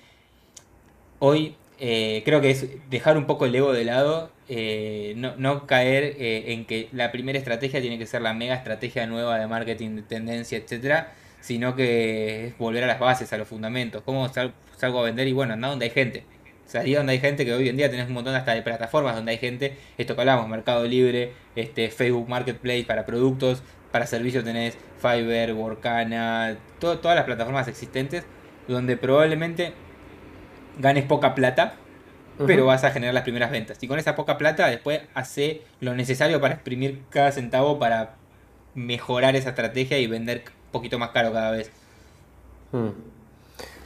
hoy eh, creo que es dejar un poco el ego de lado, eh, no, caer eh, en que la primera estrategia tiene que ser la mega estrategia nueva de marketing, de tendencia, etcétera, sino que es volver a las bases, a los fundamentos. ¿Cómo salgo a vender? Y bueno, anda donde hay gente. Salí donde hay gente que hoy en día tenés un montón hasta de plataformas donde hay gente, esto que hablamos, Mercado Libre, este, Facebook Marketplace para productos, para servicios tenés Fiverr, Workana, todas las plataformas existentes, donde probablemente ganes poca plata, pero vas a generar las primeras ventas. Y con esa poca plata después hace lo necesario para exprimir cada centavo para mejorar esa estrategia y vender poquito más caro cada vez. Hmm.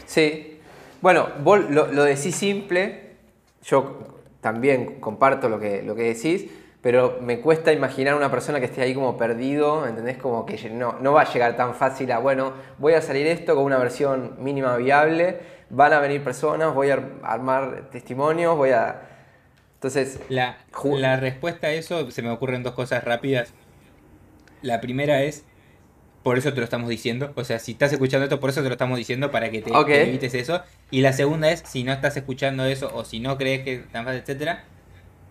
Sí. Bueno, vos lo, decís simple, yo también comparto lo que, lo que decís, pero me cuesta imaginar una persona que esté ahí como perdido, ¿entendés? Como que no, no va a llegar tan fácil a, bueno, voy a salir esto con una versión mínima viable van a venir personas, voy a armar testimonios, voy a... Entonces... La, la respuesta a eso se me ocurren dos cosas rápidas. La primera es, por eso te lo estamos diciendo. O sea, si estás escuchando esto, por eso te lo estamos diciendo, para que te, evites eso. Y la segunda es, si no estás escuchando eso o si no crees que tan fácil, etcétera,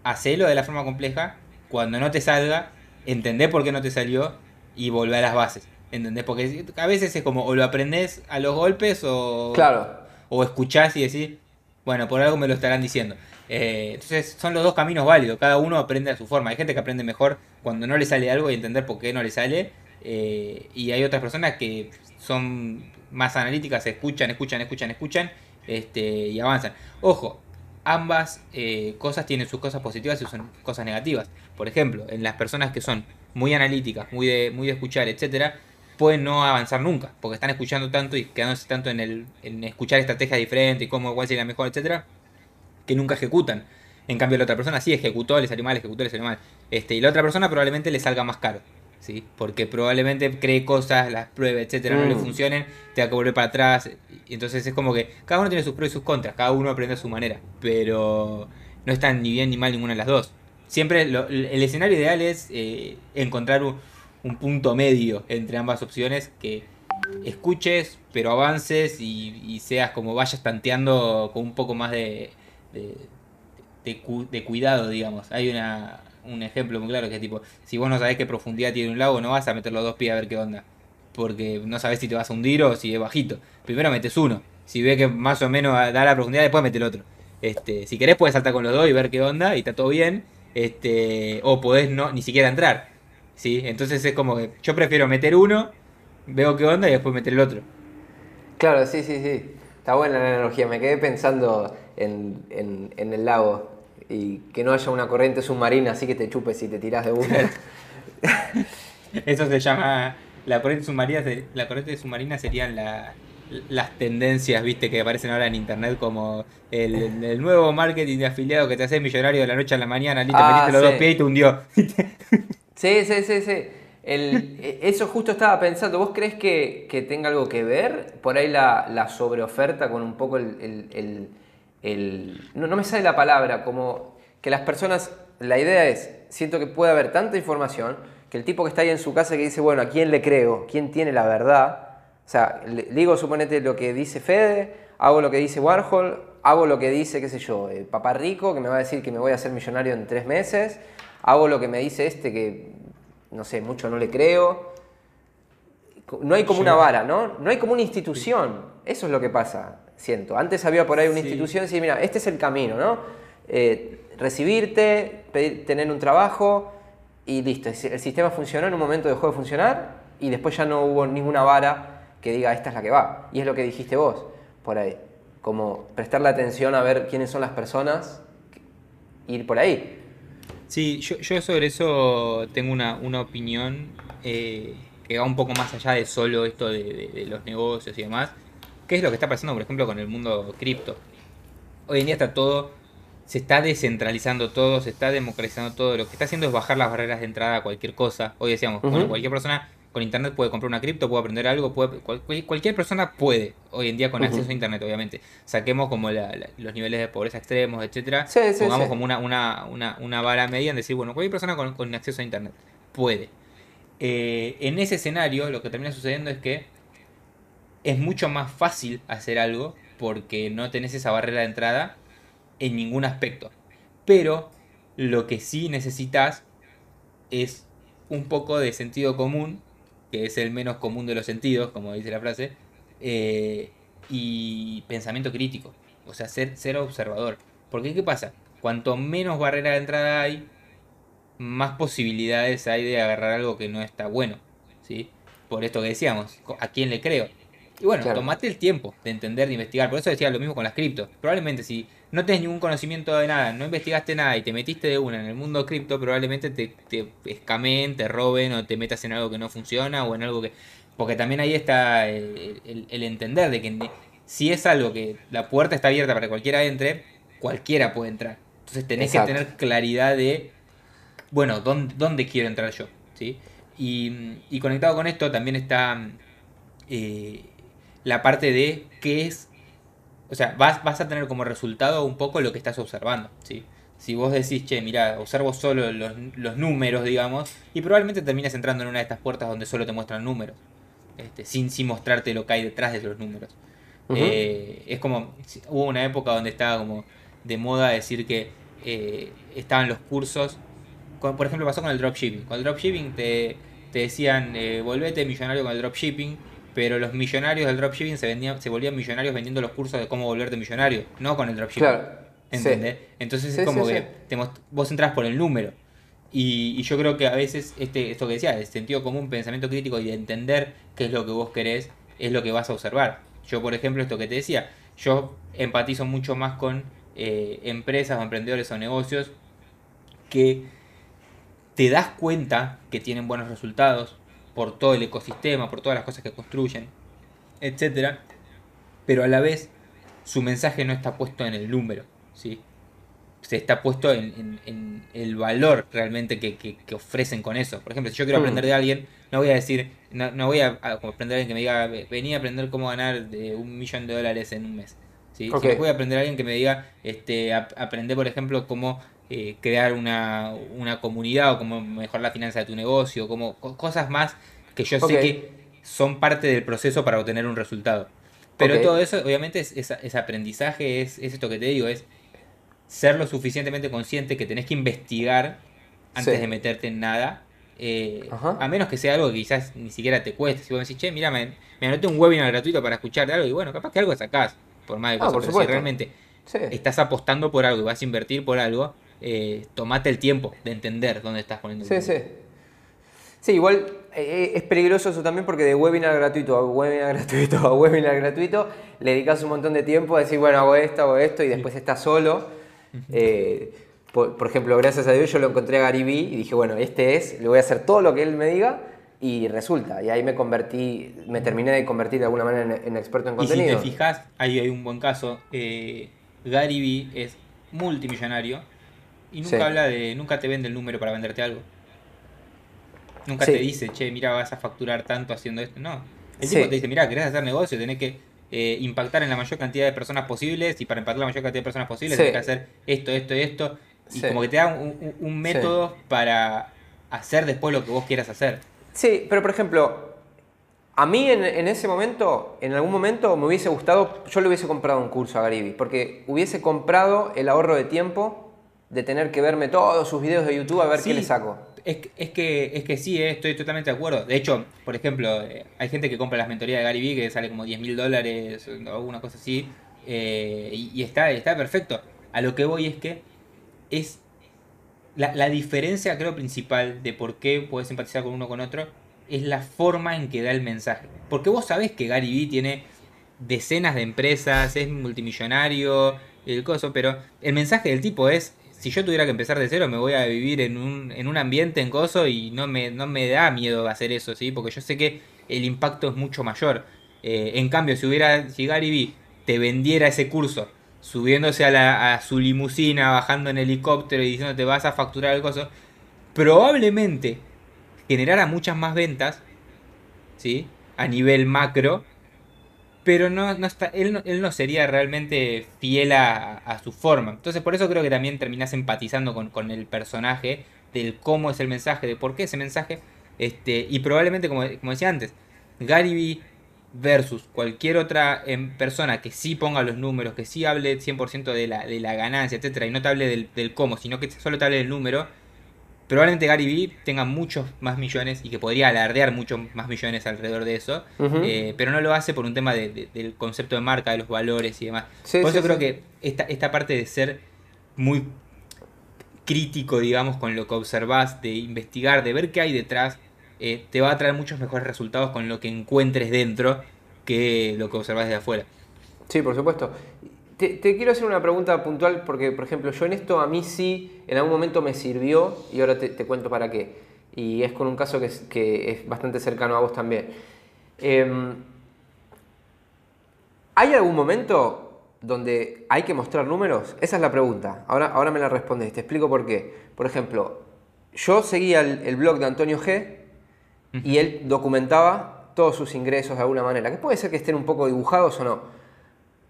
hacelo de la forma compleja. Cuando no te salga, entendé por qué no te salió y volver a las bases. ¿Entendés? Porque a veces es como, o lo aprendes a los golpes o... Claro o escuchás y decís, bueno, por algo me lo estarán diciendo. Eh, entonces son los dos caminos válidos, cada uno aprende a su forma. Hay gente que aprende mejor cuando no le sale algo y entender por qué no le sale. Eh, y hay otras personas que son más analíticas, escuchan, escuchan, escuchan, escuchan este, y avanzan. Ojo, ambas eh, cosas tienen sus cosas positivas y sus cosas negativas. Por ejemplo, en las personas que son muy analíticas, muy de, muy de escuchar, etcétera, pueden no avanzar nunca, porque están escuchando tanto y quedándose tanto en, el, en escuchar estrategias diferentes y cómo cuál sería mejor, etcétera, que nunca ejecutan. En cambio, la otra persona sí ejecutó, le salió mal, ejecutó, le salió mal. Este, y la otra persona probablemente le salga más caro. ¿Sí? Porque probablemente cree cosas, las pruebe, etcétera, no le mm. funcionen, te que volver para atrás. Y entonces es como que cada uno tiene sus pros y sus contras, cada uno aprende a su manera. Pero no están ni bien ni mal ninguna de las dos. Siempre el escenario ideal es eh, encontrar un, un punto medio entre ambas opciones que escuches, pero avances y, seas como vayas tanteando con un poco más de, de, cuidado, digamos. Hay una, un ejemplo muy claro que es tipo, si vos no sabés qué profundidad tiene un lago, no vas a meter los dos pies a ver qué onda. Porque no sabes si te vas a hundir o si es bajito. Primero metes uno. Si ves que más o menos da la profundidad, después mete el otro. Este, si querés puedes saltar con los dos y ver qué onda y está todo bien. Este, o podés no, ni siquiera entrar. ¿sí? Entonces es como que yo prefiero meter uno, veo qué onda y después meter el otro. Claro, sí, sí, sí. Está buena la analogía. Me quedé pensando en, el lago y que no haya una corriente submarina así que te chupes y te tiras de una. Eso se llama. La corriente submarina, la corriente submarina serían las tendencias, viste, que aparecen ahora en internet como el, nuevo marketing de afiliado que te hace millonario de la noche a la mañana, listo, ah, metiste los dos pies y te hundió. Sí, sí, sí, sí. Eso justo estaba pensando. ¿Vos crees que, tenga algo que ver por ahí la, sobreoferta con un poco el... no, me sale la palabra, como que las personas... La idea es, siento que puede haber tanta información que el tipo que está ahí en su casa que dice, bueno, ¿a quién le creo? ¿Quién tiene la verdad? O sea, le, digo, suponete lo que dice Fede, hago lo que dice Warhol, hago lo que dice, qué sé yo, eh, Papá Rico, que me va a decir que me voy a hacer millonario en tres meses, hago lo que me dice este que, no sé, mucho no le creo. No hay como una vara, ¿no? No hay como una institución. Eso es lo que pasa, siento. Antes había por ahí una institución, sí, mira, este es el camino, ¿no? Eh, recibirte, tener un trabajo y listo. El sistema funcionó, en un momento dejó de funcionar y después ya no hubo ninguna vara que diga esta es la que va. Y es lo que dijiste vos por ahí. Como prestarle atención a ver quiénes son las personas, ir por ahí. Sí, yo, yo sobre eso tengo una, opinión eh, que va un poco más allá de solo esto de, los negocios y demás. ¿Qué es lo que está pasando, por ejemplo, con el mundo cripto? Hoy en día está todo, se está descentralizando todo, se está democratizando todo. Lo que está haciendo es bajar las barreras de entrada a cualquier cosa. Hoy decíamos, bueno, cualquier persona con internet puede comprar una cripto, puede aprender algo, puede, cualquier persona puede, hoy en día con acceso a internet, obviamente. Saquemos como los niveles de pobreza extremos, etcétera. Pongamos como una, una, una, una, vara media en decir, bueno, cualquier persona con, acceso a internet puede. Eh, en ese escenario, lo que termina sucediendo es que es mucho más fácil hacer algo porque no tenés esa barrera de entrada en ningún aspecto. Pero lo que sí necesitas es un poco de sentido común, que es el menos común de los sentidos, como dice la frase, eh, y pensamiento crítico, o sea, ser, ser observador. Porque ¿qué pasa? Cuanto menos barrera de entrada hay, más posibilidades hay de agarrar algo que no está bueno. ¿sí? Por esto que decíamos, ¿a quién le creo? Y bueno, tomate el tiempo de entender, de investigar. Por eso decía lo mismo con las cripto. Probablemente si no tenés ningún conocimiento de nada, no investigaste nada y te metiste de una en el mundo cripto, probablemente te, te escamen, te roben o te metas en algo que no funciona o en algo que... Porque también ahí está el, entender de que si es algo que la puerta está abierta para que cualquiera entre, cualquiera puede entrar. Entonces tenés que tener claridad de, bueno, ¿dónde, dónde quiero entrar yo? ¿Sí? Y, conectado con esto también está eh, la parte de qué es, o sea, vas, vas a tener como resultado un poco lo que estás observando, ¿sí? Si vos decís, che, mira, observo solo los, números, digamos, y probablemente termines entrando en una de estas puertas donde solo te muestran números, este, sin, sin mostrarte lo que hay detrás de los números. Eh, es como, hubo una época donde estaba como de moda decir que eh, estaban los cursos, por ejemplo pasó con el dropshipping, con el dropshipping te, te decían, eh, volvete millonario con el dropshipping, pero los millonarios del dropshipping se, vendían, se volvían millonarios vendiendo los cursos de cómo volverte millonario, no con el dropshipping. Claro. ¿Entendés? Entonces es como que vos entras por el número. Y, yo creo que a veces este, esto que decía, el sentido común, pensamiento crítico y de entender qué es lo que vos querés, es lo que vas a observar. Yo, por ejemplo, esto que te decía, yo empatizo mucho más con eh, empresas o emprendedores o negocios que te das cuenta que tienen buenos resultados por todo el ecosistema, por todas las cosas que construyen, etc. Pero a la vez su mensaje no está puesto en el número, ¿sí? Se está puesto en, el valor realmente que, ofrecen con eso. Por ejemplo, si yo quiero aprender de alguien, no voy a decir, no, voy a, aprender a alguien que me diga, vení a aprender cómo ganar de un millón de dólares en un mes. ¿sí? Si voy a aprender a alguien que me diga, este, aprender, por ejemplo, cómo eh, crear una, comunidad o cómo mejorar la finanza de tu negocio, como cosas más que yo sé que son parte del proceso para obtener un resultado. Pero todo eso, obviamente, es, es, aprendizaje, es, esto que te digo, es ser lo suficientemente consciente que tenés que investigar antes de meterte en nada. Eh, a menos que sea algo que quizás ni siquiera te cueste. Si vos decís, che, mira, me, anoté un webinar gratuito para escuchar algo, y bueno, capaz que algo sacás, por más de ah, cosas, pero si realmente estás apostando por algo y vas a invertir por algo, eh, tomate el tiempo de entender dónde estás poniendo el Sí, sí. Sí, igual eh, es peligroso eso también porque de webinar gratuito a webinar gratuito a webinar gratuito le dedicas un montón de tiempo a decir, bueno, hago esto, hago esto y después estás solo. Eh, por, ejemplo, gracias a Dios yo lo encontré a Gary Vee y dije, bueno, este es, le voy a hacer todo lo que él me diga y resulta. Y ahí me convertí, me terminé de convertir de alguna manera en, experto en contenido. Y si te fijas, ahí hay un buen caso. Gary Vee es multimillonario y nunca habla de. Nunca te vende el número para venderte algo. Nunca te dice, che, mira, vas a facturar tanto haciendo esto. No. El tipo te dice, mira, querés hacer negocio, tenés que eh, impactar en la mayor cantidad de personas posibles. Y para impactar la mayor cantidad de personas posibles, tenés que hacer esto, esto y esto. Y como que te da un, método para hacer después lo que vos quieras hacer. Sí, pero por ejemplo, a mí en, en, ese momento, en algún momento me hubiese gustado, yo le hubiese comprado un curso a Gariby, porque hubiese comprado el ahorro de tiempo de tener que verme todos sus videos de YouTube a ver qué le saco. Es, es, que, es que sí, eh, estoy totalmente de acuerdo. De hecho, por ejemplo, eh, hay gente que compra las mentorías de Gary Vee que sale como 10 mil dólares o alguna cosa así. Eh, y, está, está perfecto. A lo que voy es que es la, la, diferencia, creo, principal de por qué puedes empatizar con uno con otro es la forma en que da el mensaje. Porque vos sabés que Gary Vee tiene decenas de empresas, es multimillonario, el coso, pero el mensaje del tipo es si yo tuviera que empezar de cero, me voy a vivir en un, en un ambiente en coso y no me, no me da miedo hacer eso, ¿sí? Porque yo sé que el impacto es mucho mayor. Eh, en cambio, si hubiera, si Vee te vendiera ese curso, subiéndose a, la, a su limusina, bajando en helicóptero y diciendo te vas a facturar el coso, probablemente generara muchas más ventas, ¿sí? A nivel macro, pero no, no está, él, no, él no sería realmente fiel a, su forma. Entonces por eso creo que también terminas empatizando con, el personaje, del cómo es el mensaje, de por qué ese mensaje. Este, y probablemente, como, como decía antes, Gary versus cualquier otra em, persona que sí ponga los números, que sí hable 100% de la, de la ganancia, etcétera, y no te hable del, del cómo, sino que solo te hable del número, probablemente Gary Vee tenga muchos más millones y que podría alardear muchos más millones alrededor de eso, eh, pero no lo hace por un tema del concepto de marca, de los valores y demás. por eso creo que esta, esta parte de ser muy crítico, digamos, con lo que observas, de investigar, de ver qué hay detrás, eh, te va a traer muchos mejores resultados con lo que encuentres dentro que lo que observas desde afuera. Sí, por supuesto. Te, quiero hacer una pregunta puntual porque, por ejemplo, yo en esto a mí sí en algún momento me sirvió y ahora te, cuento para qué. Y es con un caso que es, que es bastante cercano a vos también. Em, ¿Hay algún momento donde hay que mostrar números? Esa es la pregunta. Ahora, ahora me la respondes. Te explico por qué. Por ejemplo, yo seguía el, blog de Antonio G y él documentaba todos sus ingresos de alguna manera, que puede ser que estén un poco dibujados o no.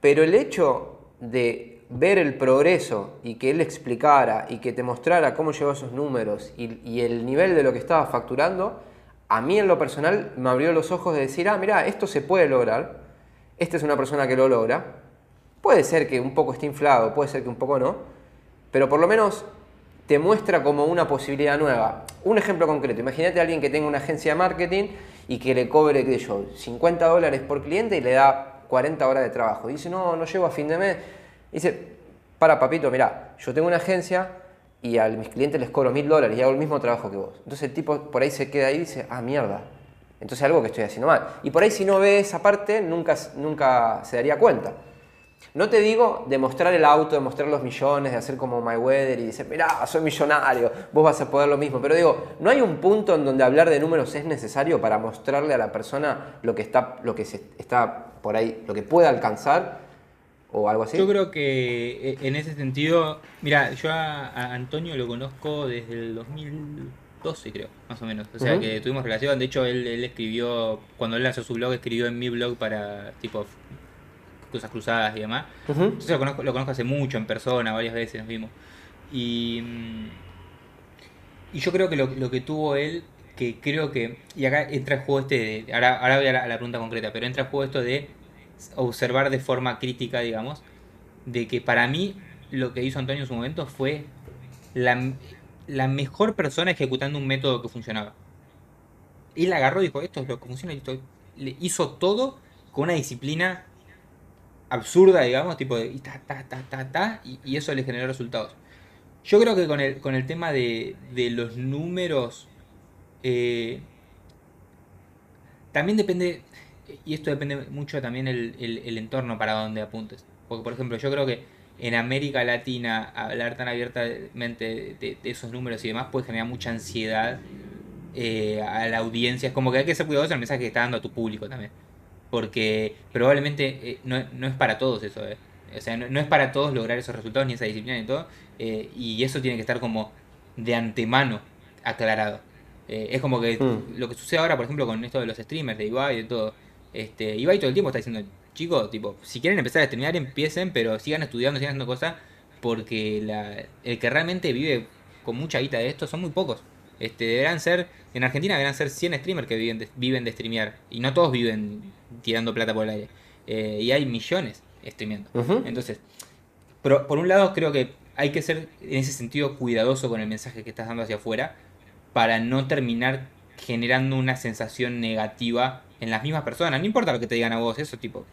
Pero el hecho de ver el progreso y que él explicara y que te mostrara cómo llegó esos números y, el nivel de lo que estaba facturando, a mí en lo personal me abrió los ojos de decir, ah, mira, esto se puede lograr, esta es una persona que lo logra, puede ser que un poco esté inflado, puede ser que un poco no, pero por lo menos te muestra como una posibilidad nueva. Un ejemplo concreto, imagínate a alguien que tenga una agencia de marketing y que le cobre, qué yo, 50 dólares por cliente y le da 40 horas de trabajo. dice, no, no llego a fin de mes. dice, para papito, mira, yo tengo una agencia y a mis clientes les cobro mil dólares y hago el mismo trabajo que vos. Entonces el tipo por ahí se queda ahí y dice, ah, mierda. Entonces algo que estoy haciendo mal. Y por ahí si no ve esa parte, nunca, nunca se daría cuenta. No te digo de mostrar el auto, de mostrar los millones, de hacer como My Weather y decir, mirá, soy millonario, vos vas a poder lo mismo. Pero digo, ¿no hay un punto en donde hablar de números es necesario para mostrarle a la persona lo que está, lo que se está por ahí, lo que puede alcanzar? ¿O algo así? Yo creo que eh, en ese sentido, mira, yo a, Antonio lo conozco desde el 2012, creo, más o menos. O sea, que tuvimos relación. De hecho, él, él escribió, cuando él lanzó su blog, escribió en mi blog para, tipo, cosas cruzadas y demás. Entonces lo conozco, lo conozco hace mucho en persona, varias veces nos vimos. Y, mm, y yo creo que lo, que tuvo él, que creo que, y acá entra el juego este, de, ahora, ahora voy a la, pregunta concreta, pero entra el juego esto de observar de forma crítica, digamos, de que para mí lo que hizo Antonio en su momento fue la, la mejor persona ejecutando un método que funcionaba. Él agarró y dijo, esto es lo que funciona, y esto, le hizo todo con una disciplina absurda, digamos, tipo de y, ta, ta, ta, ta, ta, y, eso le generó resultados. Yo creo que con el, con el tema de, de los números, eh, también depende, y esto depende mucho también el, el, entorno para donde apuntes. Porque, por ejemplo, yo creo que en América Latina hablar tan abiertamente de, esos números y demás puede generar mucha ansiedad eh, a la audiencia. Es como que hay que ser cuidadoso el mensaje que está dando a tu público también porque probablemente eh, no, no, es para todos eso, eh. o sea, no, es para todos lograr esos resultados ni esa disciplina y todo, eh, y eso tiene que estar como de antemano aclarado. es como que hmm. lo que sucede ahora, por ejemplo, con esto de los streamers, de Ibai y de todo, este, Ibai todo el tiempo está diciendo, chicos, tipo, si quieren empezar a streamear, empiecen, pero sigan estudiando, sigan haciendo cosas, porque la, el que realmente vive con mucha guita de esto son muy pocos. Este, deberán ser, en Argentina deberán ser 100 streamers que viven de, viven de streamear. Y no todos viven tirando plata por el aire. Eh, y hay millones streameando. Entonces, pero por un lado creo que hay que ser en ese sentido cuidadoso con el mensaje que estás dando hacia afuera para no terminar generando una sensación negativa en las mismas personas. No importa lo que te digan a vos, eso tipo,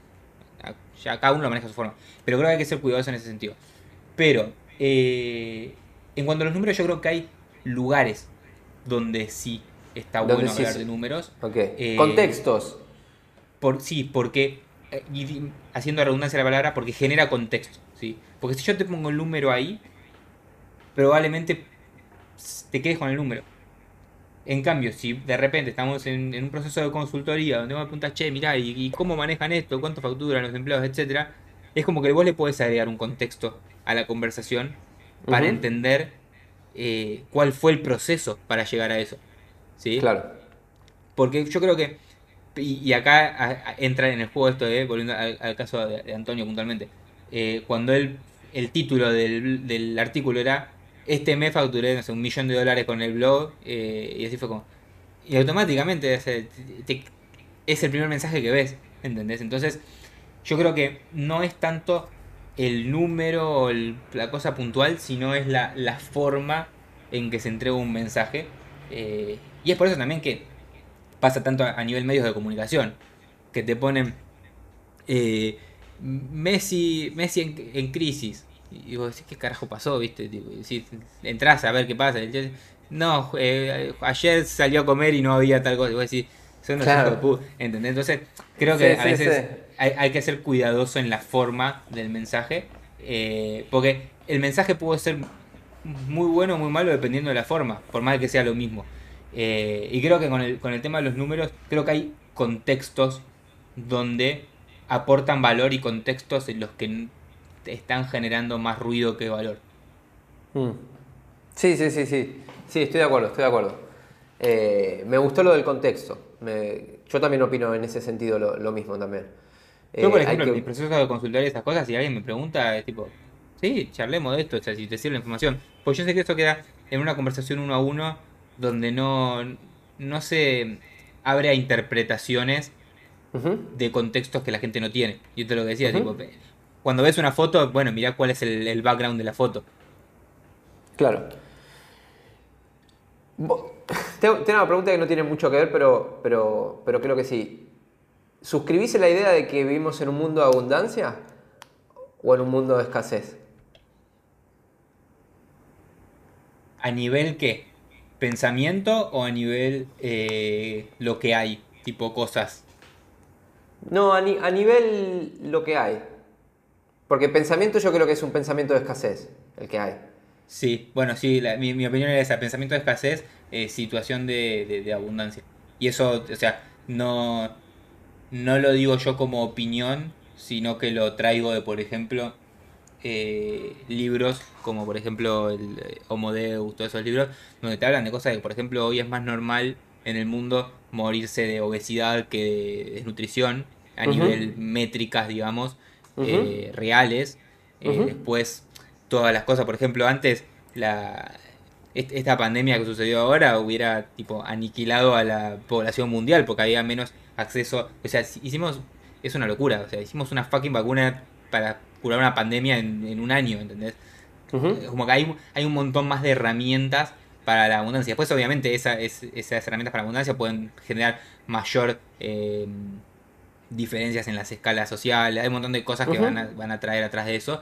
ya cada uno lo maneja a su forma. Pero creo que hay que ser cuidadoso en ese sentido. Pero, eh, en cuanto a los números, yo creo que hay lugares donde sí está bueno hablar de números. Eh, Contextos. Por, sí, porque, eh, haciendo redundancia la palabra, porque genera contexto. ¿sí? Porque si yo te pongo el número ahí, probablemente te quedes con el número. En cambio, si de repente estamos en, un proceso de consultoría donde me preguntas, che, mirá, ¿y, cómo manejan esto? ¿Cuánto facturan los empleados? Etcétera. Es como que vos le podés agregar un contexto a la conversación para entender eh, cuál fue el proceso para llegar a eso. ¿Sí? Claro. Porque yo creo que, y, acá entra en el juego esto de, volviendo al, caso de, Antonio puntualmente, eh, cuando él, el título del, artículo era, este mes facturé, no sé, un millón de dólares con el blog, eh, y así fue como... Y automáticamente es el, primer mensaje que ves. ¿entendés? Entonces, yo creo que no es tanto el número o la cosa puntual, sino es la, forma en que se entrega un mensaje. Eh, y es por eso también que pasa tanto a, nivel medios de comunicación, que te ponen eh, Messi, Messi en, crisis. Y vos decís, ¿qué carajo pasó? ¿Viste? si entras a ver qué pasa. No, eh, ayer salió a comer y no había tal cosa. Y vos decís, son claro. ¿entendés? Entonces, creo que a veces hay, que ser cuidadoso en la forma del mensaje, eh, porque el mensaje puede ser muy bueno o muy malo dependiendo de la forma, por más que sea lo mismo. Eh, y creo que con el, con el tema de los números, creo que hay contextos donde aportan valor y contextos en los que están generando más ruido que valor. Mm. Sí, sí, sí, sí. Sí, estoy de acuerdo, estoy de acuerdo. Eh, me gustó lo del contexto. yo también opino en ese sentido lo mismo también. Yo, por eh, ejemplo, en mi proceso de consultar esas cosas, si alguien me pregunta, es tipo, sí, charlemos de esto, o sea, si te sirve la información. Pues yo sé que esto queda en una conversación uno a uno donde no, no se abre a interpretaciones de contextos que la gente no tiene. Yo te lo decía, tipo, cuando ves una foto, bueno, mira cuál es el, background de la foto. Claro. Tengo, tengo, una pregunta que no tiene mucho que ver, pero, pero, pero creo que sí. ¿Suscribís la idea de que vivimos en un mundo de abundancia o en un mundo de escasez? ¿A nivel qué? ¿Pensamiento o a nivel eh, lo que hay? Tipo cosas. No, a, nivel lo que hay. Porque pensamiento yo creo que es un pensamiento de escasez, el que hay. Sí, bueno, sí, mi, opinión es esa. Pensamiento de escasez, eh, situación de, de abundancia. Y eso, o sea, no, no lo digo yo como opinión, sino que lo traigo de, por ejemplo, eh, libros como por ejemplo el eh, Homo Deus, todos esos libros, donde te hablan de cosas que, por ejemplo, hoy es más normal en el mundo morirse de obesidad que de desnutrición, a nivel métricas, digamos, eh, reales. Después, todas las cosas, por ejemplo, antes la, esta pandemia que sucedió ahora hubiera tipo aniquilado a la población mundial porque había menos acceso. O sea, hicimos. Es una locura. O sea, hicimos una fucking vacuna para curar una pandemia en, un año, ¿entendés? Como que hay, hay un montón más de herramientas para la abundancia. Después, obviamente, esa, esas herramientas para la abundancia pueden generar mayor eh, diferencias en las escalas sociales. Hay un montón de cosas que van, a, van a traer atrás de eso.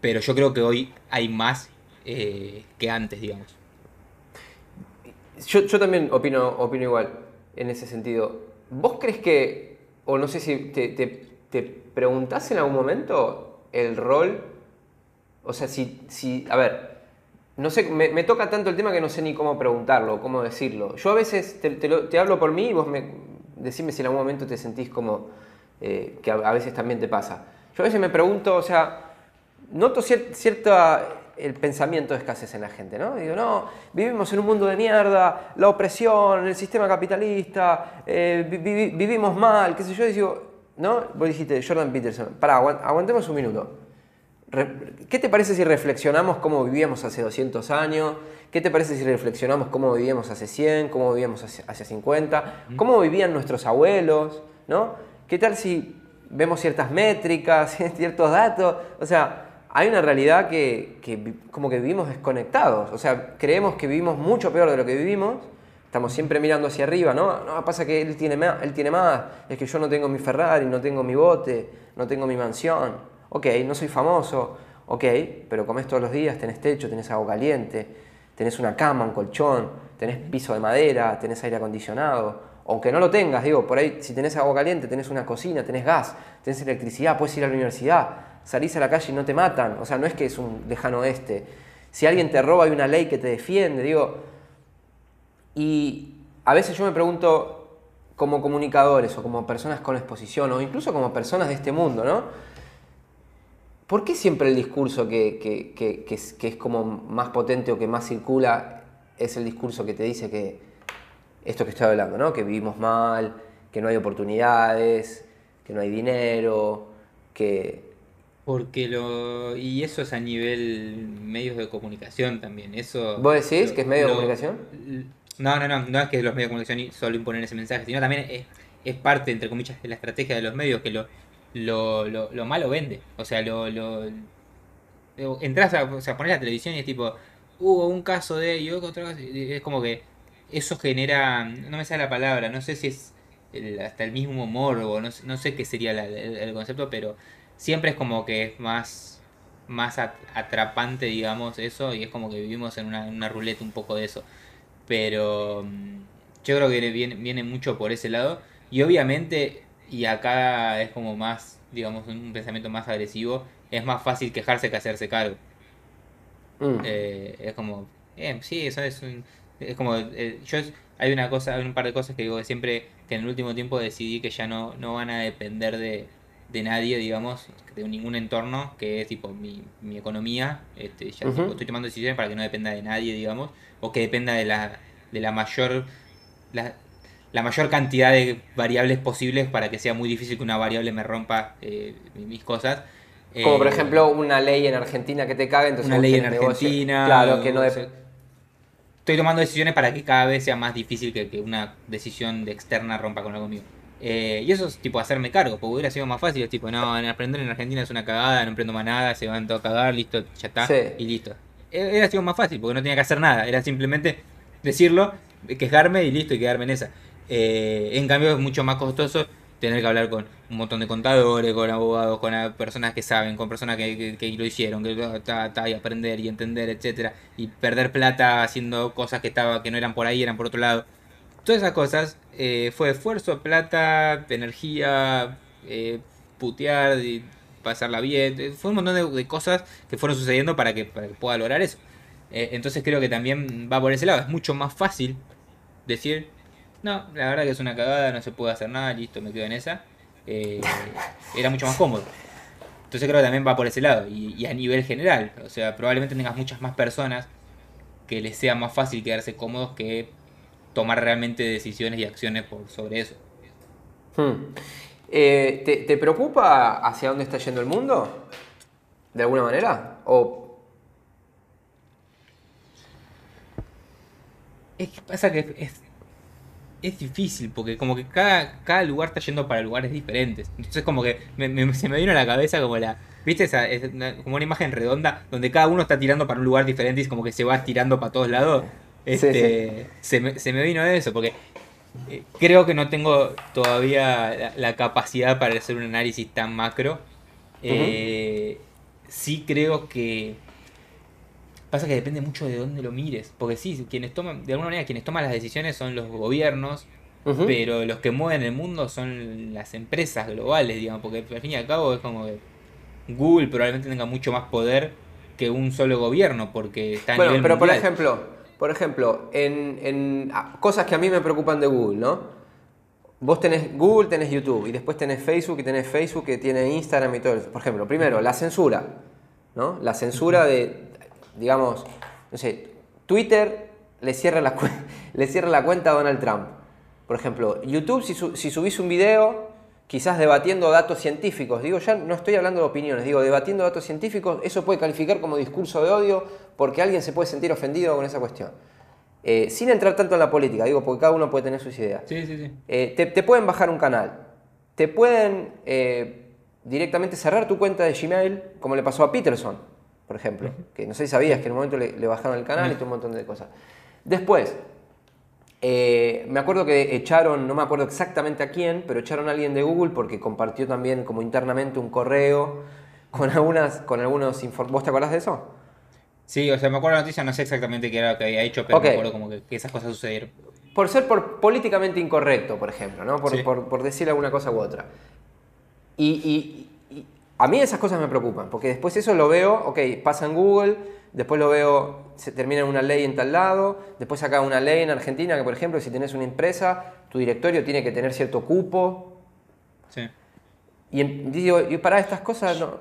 Pero yo creo que hoy hay más eh, que antes, digamos. Yo, yo también opino, opino igual en ese sentido. ¿Vos crees que, o no sé si te, te, preguntás en algún momento el rol? O sea, si, si a ver, no sé, me, toca tanto el tema que no sé ni cómo preguntarlo, cómo decirlo. Yo a veces te, te, hablo por mí y vos me decime si en algún momento te sentís como eh, que a, veces también te pasa. Yo a veces me pregunto, o sea, noto cierta el pensamiento de escasez en la gente, ¿no? Digo, no, vivimos en un mundo de mierda, la opresión, el sistema capitalista, eh, vivimos mal, qué sé yo, y digo, ¿no? Vos dijiste, Jordan Peterson, pará, aguantemos un minuto. ¿Qué te parece si reflexionamos cómo vivíamos hace 200 años? ¿Qué te parece si reflexionamos cómo vivíamos hace 100, cómo vivíamos hace, 50? ¿Cómo vivían nuestros abuelos? ¿no? ¿Qué tal si vemos ciertas métricas, ciertos datos? O sea, hay una realidad que, como que vivimos desconectados. O sea, creemos que vivimos mucho peor de lo que vivimos. Estamos siempre mirando hacia arriba, ¿no? No, pasa que él tiene, más, él tiene más. Es que yo no tengo mi Ferrari, no tengo mi bote, no tengo mi mansión. Ok, no soy famoso. Ok, pero comes todos los días, tenés techo, tenés agua caliente, tenés una cama, un colchón, tenés piso de madera, tenés aire acondicionado. Aunque no lo tengas, digo, por ahí si tenés agua caliente, tenés una cocina, tenés gas, tenés electricidad, puedes ir a la universidad salís a la calle y no te matan. O sea, no es que es un lejano oeste. Si alguien te roba, hay una ley que te defiende. Digo, y a veces yo me pregunto, como comunicadores o como personas con exposición o incluso como personas de este mundo, ¿no? ¿Por qué siempre el discurso que, es, que, es, como más potente o que más circula es el discurso que te dice que esto que estoy hablando, ¿no? Que vivimos mal, que no hay oportunidades, que no hay dinero, que porque lo. Y eso es a nivel medios de comunicación también. Eso. ¿Vos decís que es medio de comunicación? No, no, no. No es que los medios de comunicación solo imponen ese mensaje, sino también es, es parte, entre comillas, de la estrategia de los medios que lo, lo, lo, lo malo vende. O sea, lo, lo, entras a, o pones la televisión y es tipo, hubo un caso de y otra cosa, es como que eso genera, no me sale la palabra, no sé si es hasta el mismo morbo, no, no sé qué sería el, concepto, pero siempre es como que es más, más atrapante, digamos, eso, y es como que vivimos en una, una ruleta un poco de eso. Pero mm, yo creo que viene, viene mucho por ese lado, y obviamente, y acá es como más, digamos, un pensamiento más agresivo, es más fácil quejarse que hacerse cargo. Mm. Eh, es como, eh, sí, eso es un, es como, eh, yo hay una cosa, hay un par de cosas que digo que siempre, que en el último tiempo decidí que ya no, no van a depender de, de nadie, digamos, de ningún entorno, que es tipo mi, mi economía, este, ya estoy tomando decisiones para que no dependa de nadie, digamos, o que dependa de la, de la mayor, la, la mayor cantidad de variables posibles para que sea muy difícil que una variable me rompa eh, mis cosas. Como por eh, ejemplo una ley en Argentina que te cague, entonces una ley en Argentina. Claro, que no Estoy tomando decisiones para que cada vez sea más difícil que, que una decisión de externa rompa con algo mío. Eh, y eso es tipo hacerme cargo, porque hubiera sido más fácil, es tipo, no, aprender en Argentina es una cagada, no aprendo más nada, se van todos a cagar, listo, ya está, y listo. E, era sido más fácil, porque no tenía que hacer nada, era simplemente decirlo, quejarme y listo, y quedarme en esa. Eh, en cambio es mucho más costoso tener que hablar con un montón de contadores, con abogados, con personas que saben, con personas que, lo hicieron, que y aprender y entender, etcétera, y perder plata haciendo cosas que estaba, que no eran por ahí, eran por otro lado. Todas esas cosas eh, fue esfuerzo, plata, energía, eh, putear, y pasarla bien, fue un montón de, cosas que fueron sucediendo para que, para que pueda lograr eso. entonces creo que también va por ese lado, es mucho más fácil decir no, la verdad que es una cagada, no se puede hacer nada, listo, me quedo en esa. Eh, era mucho más cómodo. Entonces creo que también va por ese lado. Y, a nivel general, o sea, probablemente tengas muchas más personas que les sea más fácil quedarse cómodos que tomar realmente decisiones y acciones por, sobre eso. Hmm. Eh, ¿te, ¿te, preocupa hacia dónde está yendo el mundo? ¿De alguna manera? ¿O... Es que pasa que es, es difícil, porque como que cada, cada lugar está yendo para lugares diferentes. Entonces como que se me vino a la cabeza como la... ¿Viste? Esa, es como una imagen redonda donde cada uno está tirando para un lugar diferente y es como que se va tirando para todos lados. Este, Se, me, se me vino eso, porque eh, creo que no tengo todavía la, capacidad para hacer un análisis tan macro. Eh, sí creo que Pasa que depende mucho de dónde lo mires. Porque sí, quienes toman, de alguna manera, quienes toman las decisiones son los gobiernos, pero los que mueven el mundo son las empresas globales, digamos. Porque al fin y al cabo es como que Google probablemente tenga mucho más poder que un solo gobierno, porque está a bueno, pero por ejemplo, por ejemplo, en, en ah, cosas que a mí me preocupan de Google, ¿no? Vos tenés Google, tenés YouTube, y después tenés Facebook, y tenés Facebook que tiene Instagram y todo eso. Por ejemplo, primero, la censura, ¿no? La censura de digamos, no sé, Twitter le cierra la, le cierra la cuenta a Donald Trump. Por ejemplo, YouTube, si, si subís un video, quizás debatiendo datos científicos, digo, ya no estoy hablando de opiniones, digo, debatiendo datos científicos, eso puede calificar como discurso de odio porque alguien se puede sentir ofendido con esa cuestión. Eh, sin entrar tanto en la política, digo, porque cada uno puede tener sus ideas. Sí, sí, sí. Eh, te, pueden bajar un canal, te pueden eh, directamente cerrar tu cuenta de Gmail, como le pasó a Peterson por ejemplo. Que no sé si sabías que en un momento le, bajaron el canal y todo un montón de cosas. Después, eh, me acuerdo que echaron, no me acuerdo exactamente a quién, pero echaron a alguien de Google porque compartió también como internamente un correo con algunas, con algunos ¿Vos te acordás de eso? Sí, o sea, me acuerdo la noticia, no sé exactamente qué era lo que había hecho, pero me acuerdo como que, esas cosas sucedieron. Por ser por políticamente incorrecto, por ejemplo, ¿no? Por, por, por decir alguna cosa u otra. y, a mí esas cosas me preocupan, porque después eso lo veo, ok, pasa en Google, después lo veo, se termina una ley en tal lado, después acá una ley en Argentina que, por ejemplo, si tienes una empresa, tu directorio tiene que tener cierto cupo. Sí. Y, digo, y para estas cosas no...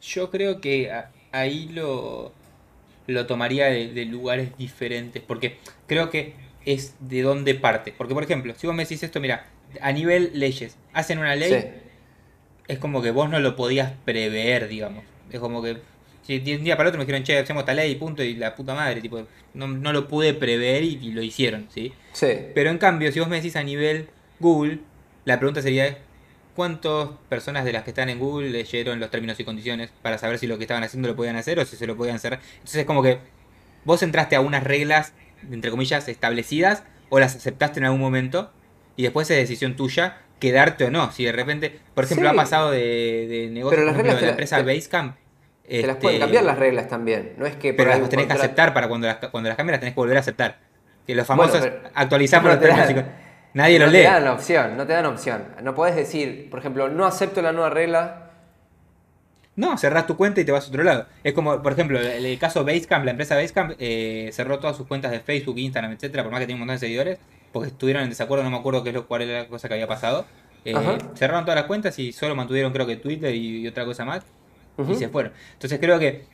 Yo creo que ahí lo, lo tomaría de, lugares diferentes, porque creo que es de dónde parte. Porque, por ejemplo, si vos me decís esto, mira, a nivel leyes, hacen una ley es como que vos no lo podías prever, digamos. Es como que si un día para otro me dijeron, che, hacemos esta ley, punto, y la puta madre, tipo, no, no lo pude prever y, lo hicieron, ¿sí? Sí. Pero en cambio, si vos me decís a nivel Google, la pregunta sería, ¿cuántas personas de las que están en Google leyeron los términos y condiciones para saber si lo que estaban haciendo lo podían hacer o si se lo podían hacer? Entonces es como que vos entraste a unas reglas, entre comillas, establecidas o las aceptaste en algún momento y después es decisión tuya quedarte o no. Si de repente, por ejemplo, ha pasado de, de negocio de la empresa Basecamp. Te las pueden este, cambiar las reglas también. No es que pero las tenés que aceptar para cuando las, cuando las cambias las tenés que volver a aceptar. Que los famosos actualizamos los términos Nadie no los lee. No te dan opción, no te dan opción. No podés decir, por ejemplo, no acepto la nueva regla. No, cerrás tu cuenta y te vas a otro lado. Es como, por ejemplo, el, caso Basecamp, la empresa Basecamp eh, cerró todas sus cuentas de Facebook, Instagram, etcétera, por más que tiene un montón de seguidores, porque estuvieron en desacuerdo, no me acuerdo qué es lo, cuál era la cosa que había pasado. Eh, cerraron todas las cuentas y solo mantuvieron creo que Twitter y, otra cosa más y se fueron. Entonces creo que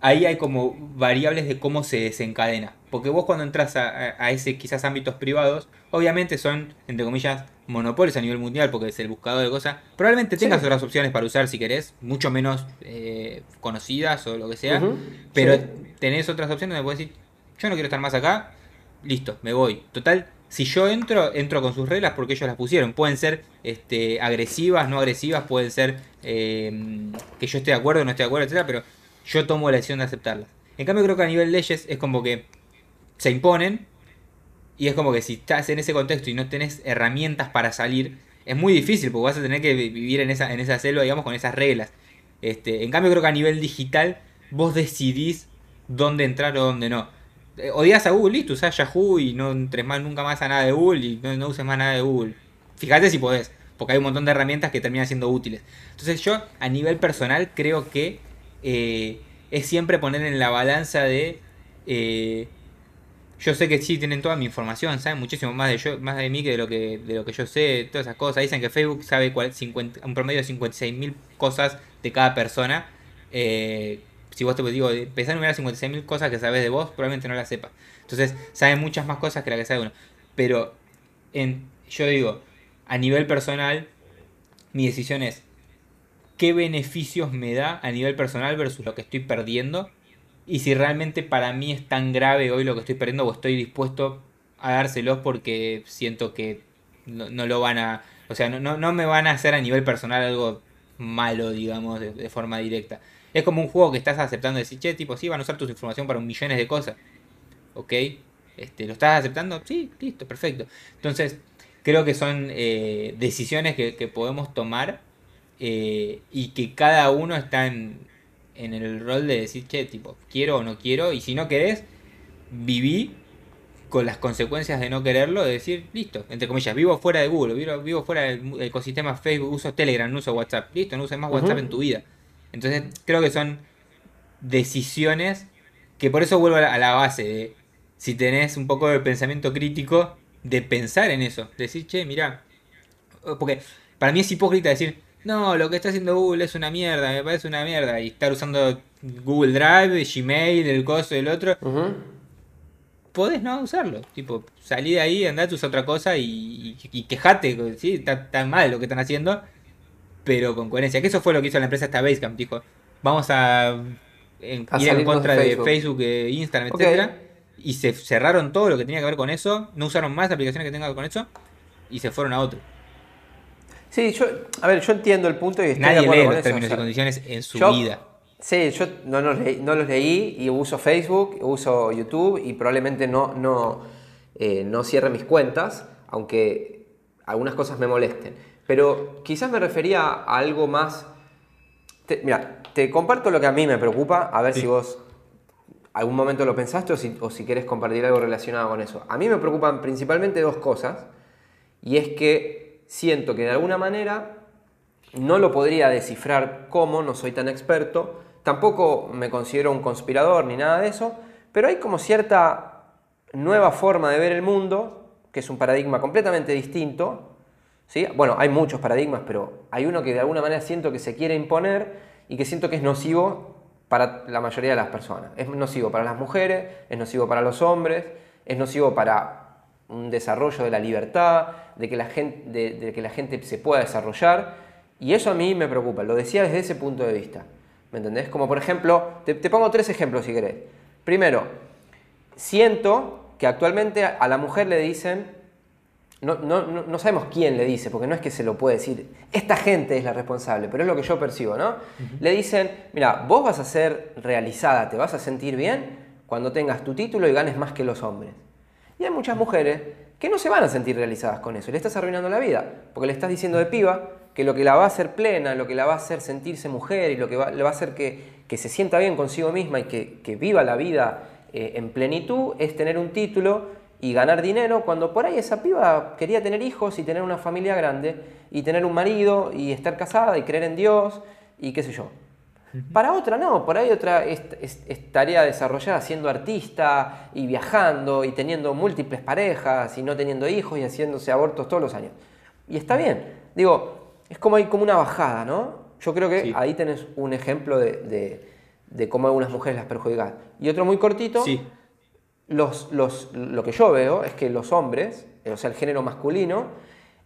ahí hay como variables de cómo se desencadena. Porque vos cuando entras a, ese quizás ámbitos privados, obviamente son, entre comillas, monopolios a nivel mundial porque es el buscador de cosas. Probablemente tengas otras opciones para usar si querés, mucho menos eh, conocidas o lo que sea. Pero tenés otras opciones donde puedes decir, yo no quiero estar más acá, listo, me voy. Total, si yo entro, entro con sus reglas porque ellos las pusieron. Pueden ser este, agresivas, no agresivas, pueden ser eh, que yo esté de acuerdo, no esté de acuerdo, etcétera, pero yo tomo la decisión de aceptarlas. En cambio, creo que a nivel leyes es como que se imponen y es como que si estás en ese contexto y no tenés herramientas para salir, es muy difícil porque vas a tener que vivir en esa, en esa selva, digamos, con esas reglas. Este, en cambio, creo que a nivel digital vos decidís dónde entrar o dónde no. Eh, odias a Google, listo, usás Yahoo y no entres más nunca más a nada de Google y no, uses más nada de Google. Fíjate si podés, porque hay un montón de herramientas que terminan siendo útiles. Entonces yo, a nivel personal, creo que eh, es siempre poner en la balanza de... Eh, yo sé que sí tienen toda mi información, saben muchísimo más de yo, más de mí que de lo que de lo que yo sé, todas esas cosas. Dicen que Facebook sabe un promedio de 56.000 cosas de cada persona. Eh, si vos te digo, empezar a enumerar 56.000 cosas que sabes de vos, probablemente no las sepas. Entonces, saben muchas más cosas que la que sabe uno. Pero, en, yo digo, a nivel personal, mi decisión es qué beneficios me da a nivel personal versus lo que estoy perdiendo. Y si realmente para mí es tan grave hoy lo que estoy perdiendo o estoy dispuesto a dárselos porque siento que no, lo van a... O sea, no, no, me van a hacer a nivel personal algo malo, digamos, de forma directa. Es como un juego que estás aceptando decir, che, tipo, sí, van a usar tu información para millones de cosas. ¿Ok? Este, ¿Lo estás aceptando? Sí, listo, perfecto. Entonces, creo que son eh, decisiones que, podemos tomar eh, y que cada uno está en, en el rol de decir, che, tipo, quiero o no quiero. Y si no querés, viví con las consecuencias de no quererlo, de decir, listo, entre comillas, vivo fuera de Google, vivo, vivo fuera del ecosistema Facebook, uso Telegram, no uso WhatsApp, listo, no uses más WhatsApp en tu vida. Entonces creo que son decisiones que por eso vuelvo a la, base de si tenés un poco de pensamiento crítico, de pensar en eso, decir, che, mira, porque para mí es hipócrita decir, no, lo que está haciendo Google es una mierda, me parece una mierda, y estar usando Google Drive, Gmail, el coso del otro. Podés no usarlo, tipo, salí de ahí, andate, usa otra cosa y, quejate, ¿sí? está tan mal lo que están haciendo pero con coherencia. Que eso fue lo que hizo la empresa esta Basecamp. Dijo, vamos a, ir en contra de Facebook, de Instagram, etcétera. Y se cerraron todo lo que tenía que ver con eso. No usaron más aplicaciones que tengan que ver con eso. Y se fueron a otro. Sí, yo, a ver, yo entiendo el punto y estoy Nadie lee los términos y condiciones en su vida. Sí, yo no, los leí, no los leí y uso Facebook, uso YouTube y probablemente no, no, eh, no cierre mis cuentas, aunque algunas cosas me molesten. Pero quizás me refería a algo más... mira, te comparto lo que a mí me preocupa, a ver si vos algún momento lo pensaste o si, o si quieres compartir algo relacionado con eso. A mí me preocupan principalmente dos cosas, y es que siento que de alguna manera no lo podría descifrar cómo, no soy tan experto, tampoco me considero un conspirador ni nada de eso, pero hay como cierta nueva forma de ver el mundo, que es un paradigma completamente distinto, bueno, hay muchos paradigmas, pero hay uno que de alguna manera siento que se quiere imponer y que siento que es nocivo para la mayoría de las personas. Es nocivo para las mujeres, es nocivo para los hombres, es nocivo para un desarrollo de la libertad, de que la gente, de, que la gente se pueda desarrollar. Y eso a mí me preocupa, lo decía desde ese punto de vista. ¿Me entendés? Como por ejemplo, te, te pongo tres ejemplos si querés. Primero, siento que actualmente a la mujer le dicen no, no, no, sabemos quién le dice, porque no es que se lo puede decir, esta gente es la responsable, pero es lo que yo percibo, ¿no? Le dicen, mira, vos vas a ser realizada, te vas a sentir bien cuando tengas tu título y ganes más que los hombres. Y hay muchas mujeres que no se van a sentir realizadas con eso, y le estás arruinando la vida, porque le estás diciendo de piba que lo que la va a hacer plena, lo que la va a hacer sentirse mujer y lo que le va a hacer que, se sienta bien consigo misma y que, viva la vida eh, en plenitud es tener un título y ganar dinero cuando por ahí esa piba quería tener hijos y tener una familia grande y tener un marido y estar casada y creer en Dios y qué sé yo. Para otra no, por ahí otra estaría desarrollada siendo artista y viajando y teniendo múltiples parejas y no teniendo hijos y haciéndose abortos todos los años. Y está bien. Digo, es como hay como una bajada, ¿no? Yo creo que ahí tenés un ejemplo de, de, cómo algunas mujeres las perjudican. Y otro muy cortito. Sí lo que yo veo es que los hombres, o sea, el género masculino,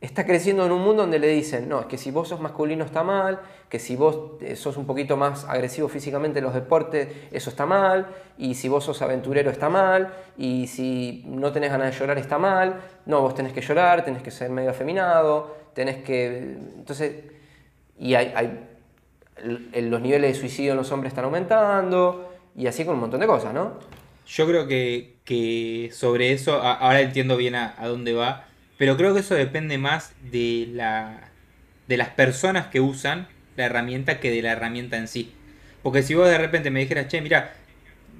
está creciendo en un mundo donde le dicen, no, es que si vos sos masculino está mal, que si vos eh, sos un poquito más agresivo físicamente en los deportes, eso está mal, y si vos sos aventurero está mal, y si no tenés ganas de llorar está mal, no, vos tenés que llorar, tenés que ser medio afeminado, tenés que... Entonces, y los niveles de suicidio en los hombres están aumentando, y así con un montón de cosas, ¿no? Yo creo que, sobre eso, ahora entiendo bien a, dónde va, pero creo que eso depende más de, la, de las personas que usan la herramienta que de la herramienta en sí. Porque si vos de repente me dijeras, che, mira,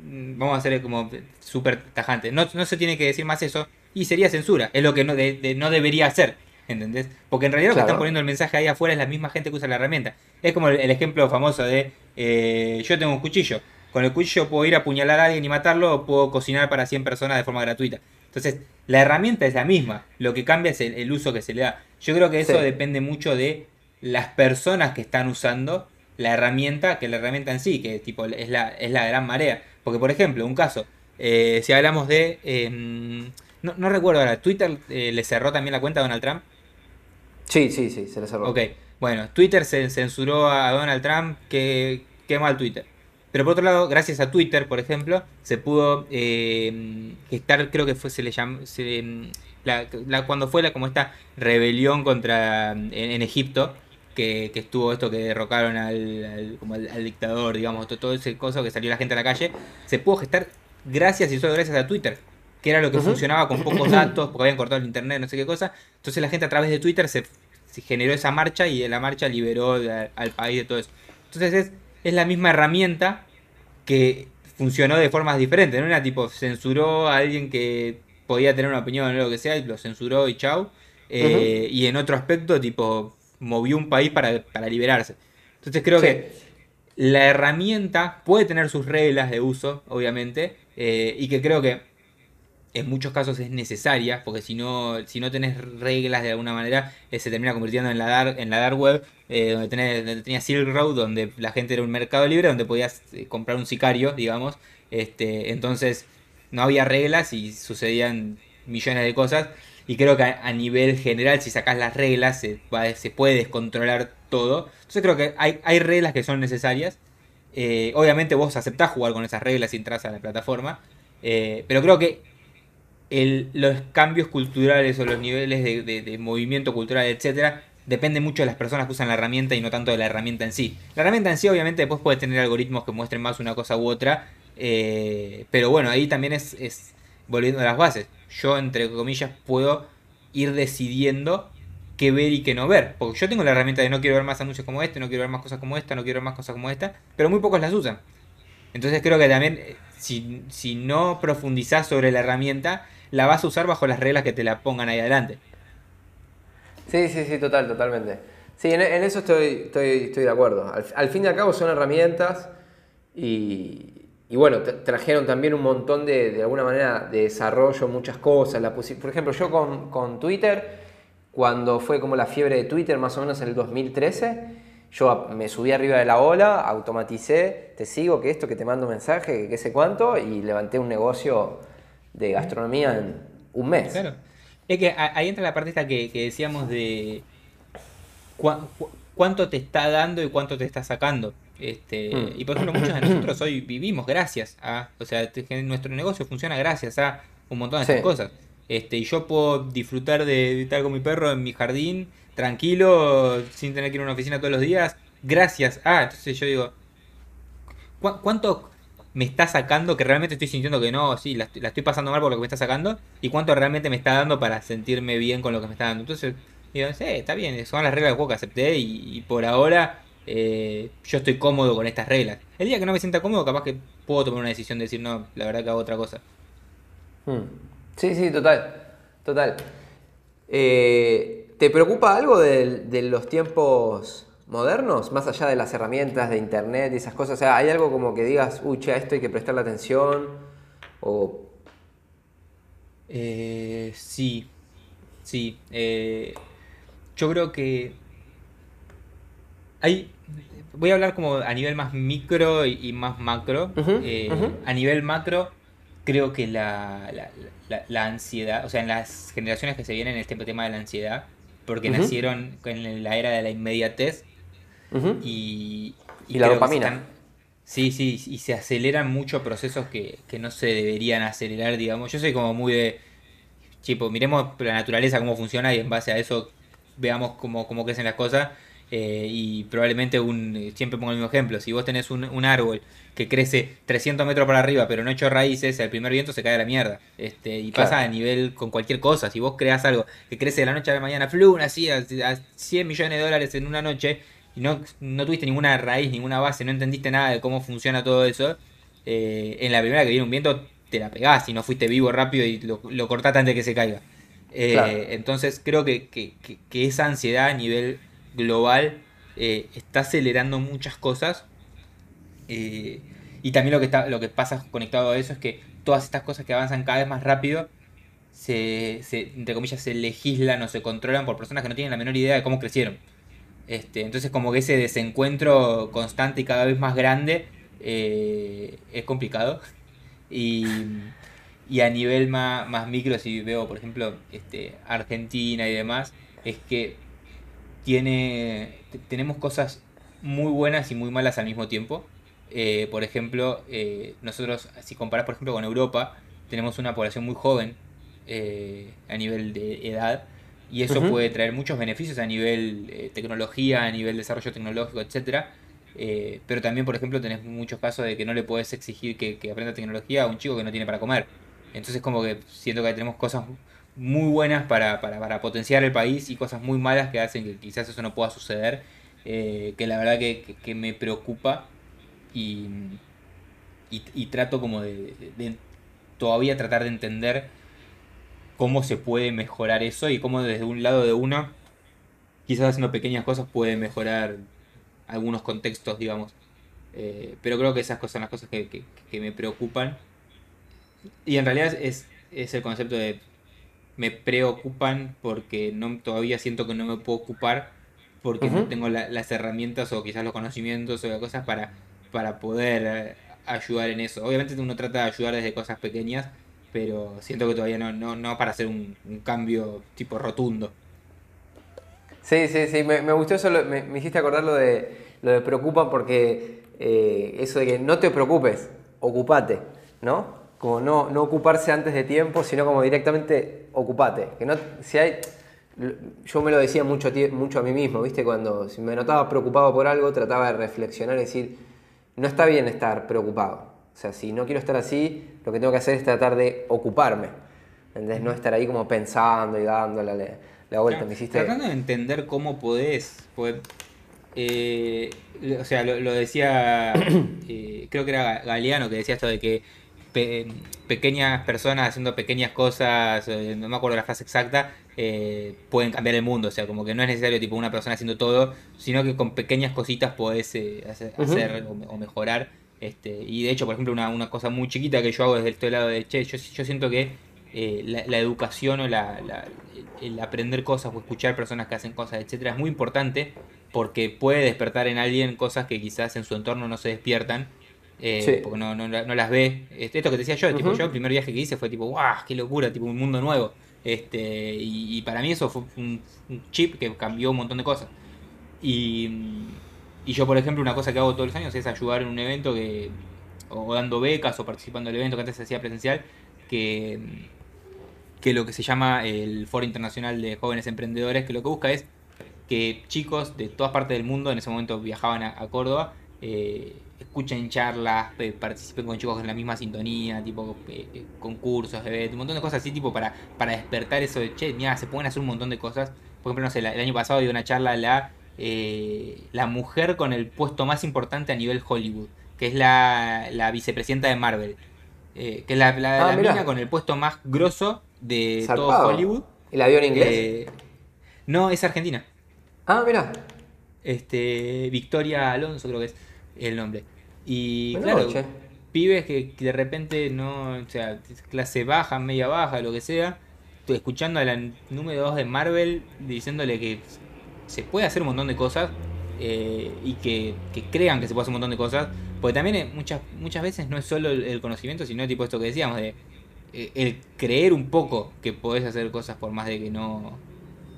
mm, vamos a hacer como súper tajante, no, no, se tiene que decir más eso, y sería censura, es lo que no, no debería hacer, ¿entendés? Porque en realidad lo que están poniendo el mensaje ahí afuera es la misma gente que usa la herramienta. Es como el, ejemplo famoso de, eh, yo tengo un cuchillo, con el cuchillo puedo ir a apuñalar a alguien y matarlo o puedo cocinar para 100 personas de forma gratuita. Entonces, la herramienta es la misma, lo que cambia es el, uso que se le da. Yo creo que eso depende mucho de las personas que están usando la herramienta que la herramienta en sí, que tipo es la, es la gran marea. Porque, por ejemplo, un caso, eh, si hablamos de... Em, no, recuerdo ahora, ¿Twitter eh, le cerró también la cuenta a Donald Trump? Sí, sí, sí, se le cerró. Ok, bueno, Twitter se censuró a Donald Trump, que qué mal Twitter. Pero por otro lado, gracias a Twitter, por ejemplo, se pudo eh, gestar, creo que fue, se le llamó, la, cuando fue la, como esta rebelión contra, en, Egipto, que, estuvo esto que derrocaron al, como al, dictador, digamos, todo, ese cosa que salió la gente a la calle, se pudo gestar gracias y solo gracias a Twitter, que era lo que funcionaba con pocos datos, porque habían cortado el internet, no sé qué cosa. Entonces la gente a través de Twitter se, generó esa marcha y la marcha liberó al país de todo eso. Entonces es es la misma herramienta que funcionó de formas diferentes. No era tipo, censuró a alguien que podía tener una opinión o lo que sea y lo censuró y chau. Eh, y en otro aspecto, tipo, movió un país para, liberarse. Entonces creo que la herramienta puede tener sus reglas de uso, obviamente, eh, y que creo que en muchos casos es necesaria, porque si no, si no tenés reglas de alguna manera, eh, se termina convirtiendo en la dark, en la dark web, eh, donde, tenés, tenías Silk Road, donde la gente era un mercado libre, donde podías eh, comprar un sicario, digamos. Este, entonces no había reglas y sucedían millones de cosas. Y creo que a, nivel general, si sacas las reglas, se, se, puede descontrolar todo. Entonces creo que hay, hay reglas que son necesarias. obviamente vos aceptás jugar con esas reglas y entras a la plataforma. pero creo que los cambios culturales o los niveles de, movimiento cultural, etcétera, depende mucho de las personas que usan la herramienta y no tanto de la herramienta en sí. La herramienta en sí, obviamente, después puede tener algoritmos que muestren más una cosa u otra, eh, pero bueno, ahí también es, volviendo a las bases. Yo, entre comillas, puedo ir decidiendo qué ver y qué no ver. Porque yo tengo la herramienta de no quiero ver más anuncios como este, no quiero ver más cosas como esta, no quiero ver más cosas como esta, pero muy pocos las usan. Entonces creo que también, eh, si, si no profundizás sobre la herramienta, la vas a usar bajo las reglas que te la pongan ahí adelante. Sí, sí, sí, total, totalmente. Sí, en, eso estoy, estoy, estoy, de acuerdo. Al, fin y al cabo son herramientas y, y bueno, trajeron también un montón de, de alguna manera, de desarrollo, muchas cosas. La por ejemplo, yo con, con, Twitter, cuando fue como la fiebre de Twitter, más o menos en el 2013, yo me subí arriba de la ola, automaticé, te sigo, que esto, que te mando un mensaje, que qué sé cuánto, y levanté un negocio de gastronomía en un mes. Claro. Es que ahí entra la parte esta que, decíamos de cuánto te está dando y cuánto te está sacando. Este, hmm. Y por ejemplo, muchos de nosotros hoy vivimos gracias a, o sea, nuestro negocio funciona gracias a un montón de estas cosas. este, y yo puedo disfrutar de estar con mi perro en mi jardín, tranquilo, sin tener que ir a una oficina todos los días, gracias Ah, entonces yo digo, ¿cuánto me está sacando que realmente estoy sintiendo que no, sí, la, estoy pasando mal por lo que me está sacando? ¿Y cuánto realmente me está dando para sentirme bien con lo que me está dando? Entonces, digo, sí, está bien, son las reglas del juego que acepté y, por ahora eh, yo estoy cómodo con estas reglas. El día que no me sienta cómodo, capaz que puedo tomar una decisión de decir, no, la verdad que hago otra cosa. Hmm. Sí, sí, total, total. Eh, ¿Te preocupa algo de los tiempos modernos, más allá de las herramientas de internet y esas cosas? O sea, ¿hay algo como que digas, uy, che, a esto hay que prestarle atención? O... Eh, sí, sí. Eh, yo creo que hay... Voy a hablar como a nivel más micro y, más macro. Eh, a nivel macro, creo que la, la, ansiedad, o sea, en las generaciones que se vienen, este tema de la ansiedad, porque nacieron en la era de la inmediatez, y, la dopamina. sí, sí, y se aceleran muchos procesos que, no se deberían acelerar, digamos. Yo soy como muy de, tipo, miremos la naturaleza, cómo funciona y en base a eso veamos cómo, cómo crecen las cosas. Eh, y probablemente un, siempre pongo el mismo ejemplo, si vos tenés un, árbol que crece 300 metros para arriba pero no hecho raíces, el primer viento se cae a la mierda. Este, y pasa a nivel con cualquier cosa, si vos creas algo que crece de la noche a la mañana, flum, así a, a 100 millones de dólares en una noche, y no, no tuviste ninguna raíz, ninguna base, no entendiste nada de cómo funciona todo eso, eh, en la primera que viene un viento te la pegás y no fuiste vivo rápido y lo, lo cortaste antes de que se caiga. Eh, entonces creo que, esa ansiedad a nivel global eh, está acelerando muchas cosas. y también lo que, está, lo que pasa conectado a eso es que todas estas cosas que avanzan cada vez más rápido se, se, entre comillas, se legislan o se controlan por personas que no tienen la menor idea de cómo crecieron. Este, entonces como que ese desencuentro constante y cada vez más grande eh, es complicado. Y, a nivel más, micro, si veo, por ejemplo, este, Argentina y demás, es que tiene, tenemos cosas muy buenas y muy malas al mismo tiempo. Eh, por ejemplo, eh, nosotros, si comparas por ejemplo con Europa, tenemos una población muy joven a nivel de edad y eso puede traer muchos beneficios a nivel eh, tecnología, a nivel desarrollo tecnológico, etcétera. Eh, pero también, por ejemplo, tenés muchos casos de que no le podés exigir que, aprenda tecnología a un chico que no tiene para comer. Entonces, como que siento que tenemos cosas muy buenas para, potenciar el país y cosas muy malas que hacen que quizás eso no pueda suceder. Eh, que la verdad que, me preocupa y, y, trato como de todavía tratar de entender cómo se puede mejorar eso y cómo desde un lado de uno, quizás haciendo pequeñas cosas, puede mejorar algunos contextos, digamos. Eh, pero creo que esas cosas son las cosas que, me preocupan. Y en realidad es, es, el concepto de me preocupan porque no, todavía siento que no me puedo ocupar porque no tengo las herramientas o quizás los conocimientos o las cosas para, para poder eh, ayudar en eso. Obviamente uno trata de ayudar desde cosas pequeñas, pero siento que todavía no, no, no para hacer un, cambio tipo rotundo. Sí, sí, sí, me, gustó eso, me, me, hiciste acordar lo de, lo de preocupa porque eh, eso de que no te preocupes, ocupate, ¿no? Como no, no ocuparse antes de tiempo, sino como directamente ocupate. Que no, si hay, yo me lo decía mucho, mucho a mí mismo, ¿viste? Cuando me notaba preocupado por algo, trataba de reflexionar y decir, no está bien estar preocupado. O sea, si no quiero estar así, lo que tengo que hacer es tratar de ocuparme. ¿Entendés? No estar ahí como pensando y dándole la, vuelta. Me hiciste... Tratando de entender cómo podés. Eh, o sea, lo, decía, eh, creo que era Galeano que decía esto de que pequeñas personas haciendo pequeñas cosas, eh, no me acuerdo la frase exacta, pueden cambiar el mundo. O sea, como que no es necesario tipo una persona haciendo todo, sino que con pequeñas cositas podés hacer, o mejorar este, y de hecho, por ejemplo, una, cosa muy chiquita que yo hago desde este lado de, che, yo, yo siento que eh, la, educación o la, el aprender cosas o escuchar personas que hacen cosas, etcétera, es muy importante porque puede despertar en alguien cosas que quizás en su entorno no se despiertan. Eh, porque no, no, no, las ve. Este, esto que te decía yo, tipo, yo el primer viaje que hice fue tipo, ¡guau! ¡Qué locura! Tipo, un mundo nuevo. Este, y, y para mí eso fue un, un, chip que cambió un montón de cosas. Y, y yo, por ejemplo, una cosa que hago todos los años es ayudar en un evento que, o dando becas o participando del evento que antes se hacía presencial, que, que lo que se llama el Foro Internacional de Jóvenes Emprendedores, que lo que busca es que chicos de todas partes del mundo, en ese momento viajaban a, Córdoba, eh, escuchen charlas, participen con chicos en la misma sintonía, tipo concursos, un montón de cosas así, tipo para, para despertar eso de, che, mira, se pueden hacer un montón de cosas. Por ejemplo, no sé, el año pasado dio una charla la, la mujer con el puesto más importante a nivel Hollywood, que es la, la vicepresidenta de Marvel. que es la, la, ah, con el puesto más grosso de todo Hollywood. ¿Y la vio en inglés? Eh, no, es argentina. Ah, mira. Este, Victoria Alonso creo que es el nombre. Y claro, pibes que, de repente no, o sea, clase baja, media baja, lo que sea, escuchando a la número 2 de Marvel diciéndole que se puede hacer un montón de cosas eh, y que, crean que se puede hacer un montón de cosas. Porque también eh, muchas, muchas veces no es solo el conocimiento, sino tipo esto que decíamos de eh, el creer un poco que podés hacer cosas por más de que no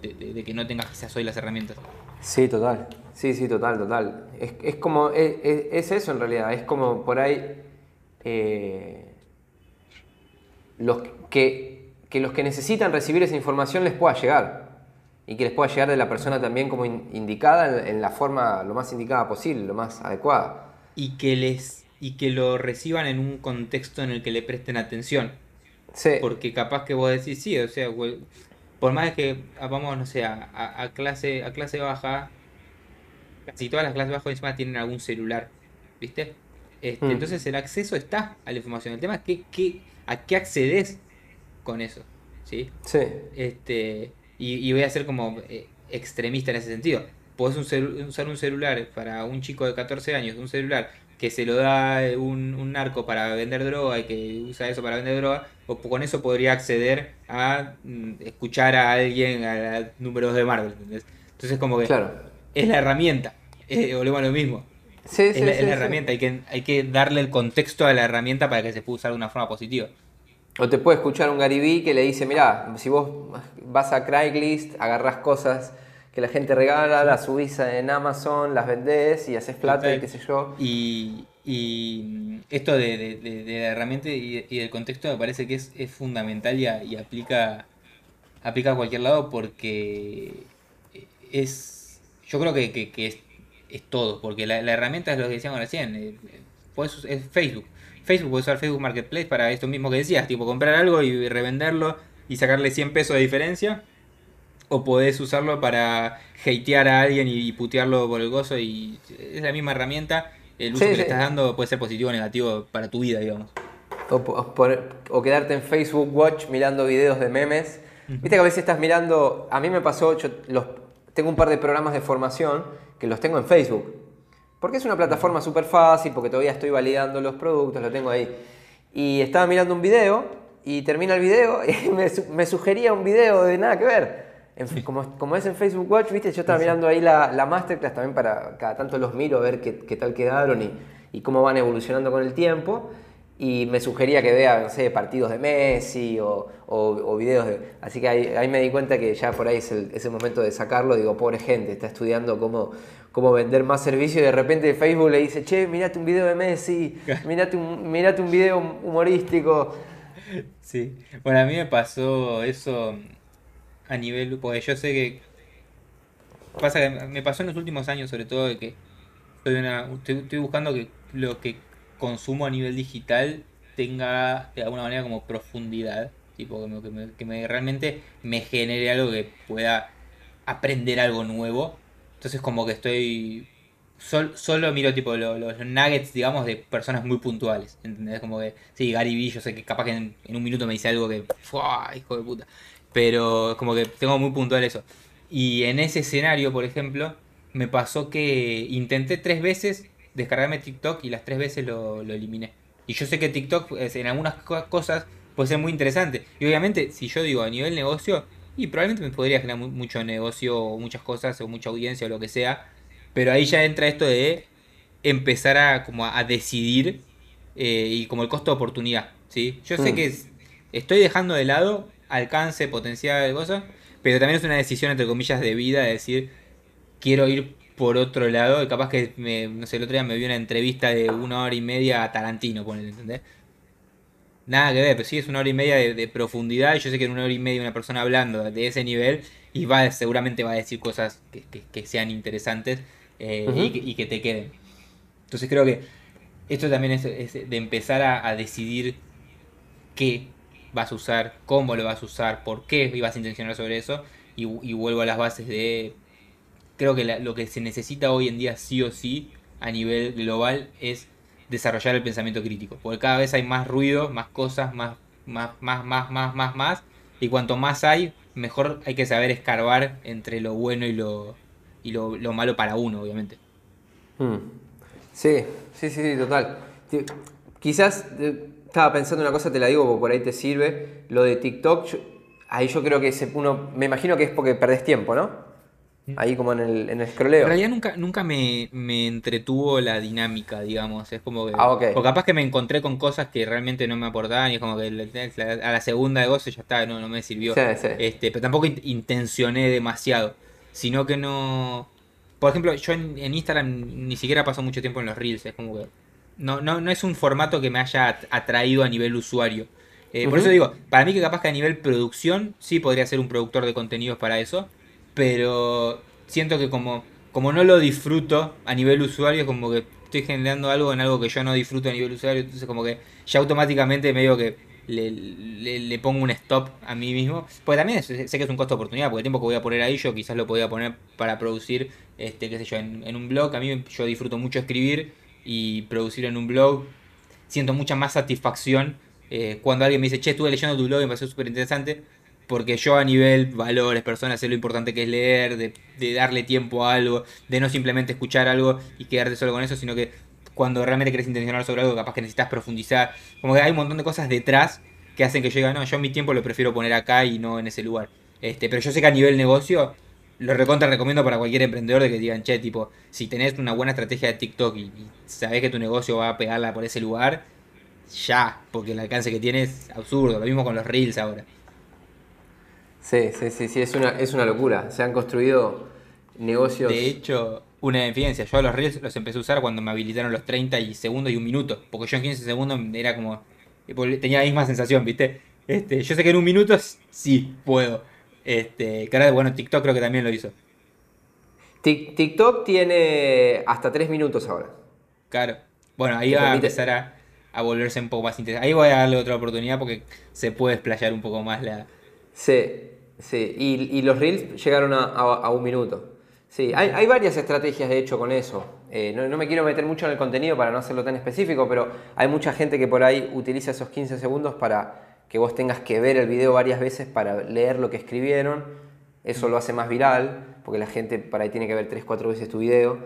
de, que no tengas quizás hoy las herramientas. Sí, total. Sí, sí, total, total. Es, como, es, eso en realidad, es como por ahí los que, que, los que necesitan recibir esa información les pueda llegar y que les pueda llegar de la persona también como indicada en, la forma lo más indicada posible, lo más adecuada. Y que les y que lo reciban en un contexto en el que le presten atención porque capaz que vos decís, sí, o sea, por más que vamos, no sé, a, clase, a clase baja, casi todas las clases bajas encima tienen algún celular, ¿viste? Este, mm. Entonces el acceso está a la información. El tema es que, a qué accedes con eso, ¿sí? Sí. Este, y, voy a ser como eh, extremista en ese sentido. Podés usar un celular para un chico de 14 años, un celular que se lo da un, un, narco para vender droga y que usa eso para vender droga, o con eso podría acceder a mm, escuchar a alguien a, números de Marvel. Entonces, como que es la herramienta, eh, volvemos a lo mismo. Sí, es, sí, la, herramienta, hay que, hay que darle el contexto a la herramienta para que se pueda usar de una forma positiva. O te puede escuchar un Garibí que le dice, mira, si vos vas a Craigslist, agarras cosas que la gente regala, las subís en Amazon, las vendés y haces plata y qué sé yo. Y, esto de, la herramienta y, del contexto me parece que es, fundamental y, aplica, aplica a cualquier lado porque es, yo creo que, es, todo, porque la, herramienta es lo que decíamos recién, eh, es Facebook. Facebook puede usar Facebook Marketplace para esto mismo que decías, tipo comprar algo y revenderlo y sacarle 100 pesos de diferencia o podés usarlo para hatear a alguien y, putearlo por el gozo y es la misma herramienta. El uso que le estás dando puede ser positivo o negativo para tu vida, digamos. O, quedarte en Facebook Watch mirando videos de memes. Viste que a veces estás mirando, a mí me pasó, yo los, tengo un par de programas de formación que los tengo en Facebook. Porque es una plataforma súper fácil, porque todavía estoy validando los productos, lo tengo ahí. Y estaba mirando un video y termina el video y me, me sugería un video de nada que ver como, como, es en Facebook Watch, ¿viste? Yo estaba mirando ahí la, la, masterclass también para cada tanto los miro a ver qué, qué tal quedaron y, y, cómo van evolucionando con el tiempo. Y me sugería que vea, no sé, partidos de Messi o, o, videos de... Así que ahí, ahí, me di cuenta que ya por ahí es el, es el, momento de sacarlo. Digo, pobre gente, está estudiando cómo, cómo vender más servicio y de repente Facebook le dice, che, mirate un video de Messi, mirate un, mirate un video humorístico. Sí, bueno, a mí me pasó eso a nivel, porque yo sé que pasa que me pasó en los últimos años sobre todo de que estoy, buscando que lo que consumo a nivel digital tenga de alguna manera como profundidad, tipo que, me, que me, realmente me genere algo que pueda aprender algo nuevo. Entonces como que estoy solo miro tipo los, nuggets, digamos, de personas muy puntuales. ¿Entendés? Como que, sí, Gary Vee, yo sé que capaz que en, en un minuto me dice algo que, hijo de puta! Pero como que tengo muy puntual eso. Y en ese escenario, por ejemplo, me pasó que intenté tres veces descargarme TikTok y las tres veces lo, eliminé. Y yo sé que TikTok en algunas cosas puede ser muy interesante. Y obviamente, si yo digo a nivel negocio, y probablemente me podría generar mucho negocio o muchas cosas o mucha audiencia o lo que sea. Pero ahí ya entra esto de empezar a, como a decidir eh, y como el costo de oportunidad. ¿sí? Yo sé mm. que estoy dejando de lado alcance, potencial, cosas, pero también es una decisión, entre comillas, de vida, de decir, quiero ir por otro lado, y capaz que, me, no sé, el otro día me vi una entrevista de una hora y media a Tarantino, por ¿entendés? nada que ver, pero sí es una hora y media de, profundidad y yo sé que en una hora y media una persona hablando de ese nivel y va seguramente va a decir cosas que, sean interesantes eh, y, que, te queden. Entonces creo que esto también es, de empezar a, decidir qué vas a usar, cómo lo vas a usar, por qué ibas a intencionar sobre eso y, vuelvo a las bases de... Creo que lo que se necesita hoy en día sí o sí a nivel global es desarrollar el pensamiento crítico. Porque cada vez hay más ruido, más cosas, más, más, más, más, más, más, más. Y cuanto más hay, mejor hay que saber escarbar entre lo bueno y lo, y lo, malo para uno, obviamente. Hmm. Sí, sí, sí, total. Quizás eh, estaba pensando una cosa, te la digo, porque por ahí te sirve. Lo de TikTok, ahí yo creo que uno, me imagino que es porque perdés tiempo, ¿no? Ahí como en el, en el scrolleo. En realidad nunca, nunca me, entretuvo la dinámica, digamos. Es como que. Ah, O capaz que me encontré con cosas que realmente no me aportaban y es como que a la segunda de gozo ya está, no, no me sirvió. Este, pero tampoco intencioné demasiado. Sino que no. Por ejemplo, yo en, Instagram ni siquiera paso mucho tiempo en los reels. Es como que. No, no, no es un formato que me haya atraído a nivel usuario. Eh, por eso digo, para mí que capaz que a nivel producción sí podría ser un productor de contenidos para eso pero siento que como, como no lo disfruto a nivel usuario, como que estoy generando algo en algo que yo no disfruto a nivel usuario, entonces como que ya automáticamente medio que le, le, pongo un stop a mí mismo. Porque también sé, que es un costo de oportunidad, porque el tiempo que voy a poner ahí yo quizás lo podía poner para producir, este, qué sé yo, en, un blog. A mí yo disfruto mucho escribir y producir en un blog. Siento mucha más satisfacción eh, cuando alguien me dice, che, estuve leyendo tu blog y me pareció súper interesante porque yo a nivel valores, personas, sé lo importante que es leer, de, darle tiempo a algo, de no simplemente escuchar algo y quedarte solo con eso, sino que cuando realmente querés intencionar sobre algo, capaz que necesitas profundizar. Como que hay un montón de cosas detrás que hacen que yo diga, no, yo mi tiempo lo prefiero poner acá y no en ese lugar. Este, pero yo sé que a nivel negocio, lo recontra recomiendo para cualquier emprendedor de que digan, che, tipo, si tenés una buena estrategia de TikTok y, y sabés que tu negocio va a pegarla por ese lugar, ya, porque el alcance que tienes es absurdo. Lo mismo con los reels ahora. Sí, sí, sí, sí, es una, es una locura. Se han construido negocios. De hecho, una evidencia, yo los Reels los empecé a usar cuando me habilitaron los 30 y segundos y un minuto. Porque yo en 15 segundos era como. Tenía la misma sensación, ¿viste? Este, yo sé que en un minuto sí puedo. Este, que bueno, TikTok creo que también lo hizo. TikTok tiene hasta 3 minutos ahora. Claro. Bueno, ahí va a empezar a, a, volverse un poco más interesante. Ahí voy a darle otra oportunidad porque se puede explayar un poco más la, Sí, sí. Y, los reels llegaron a, un minuto. Sí, hay, varias estrategias de hecho con eso. Eh, no, me quiero meter mucho en el contenido para no hacerlo tan específico, pero hay mucha gente que por ahí utiliza esos 15 segundos para que vos tengas que ver el video varias veces para leer lo que escribieron. Eso lo hace más viral, porque la gente por ahí tiene que ver 3-4 veces tu video.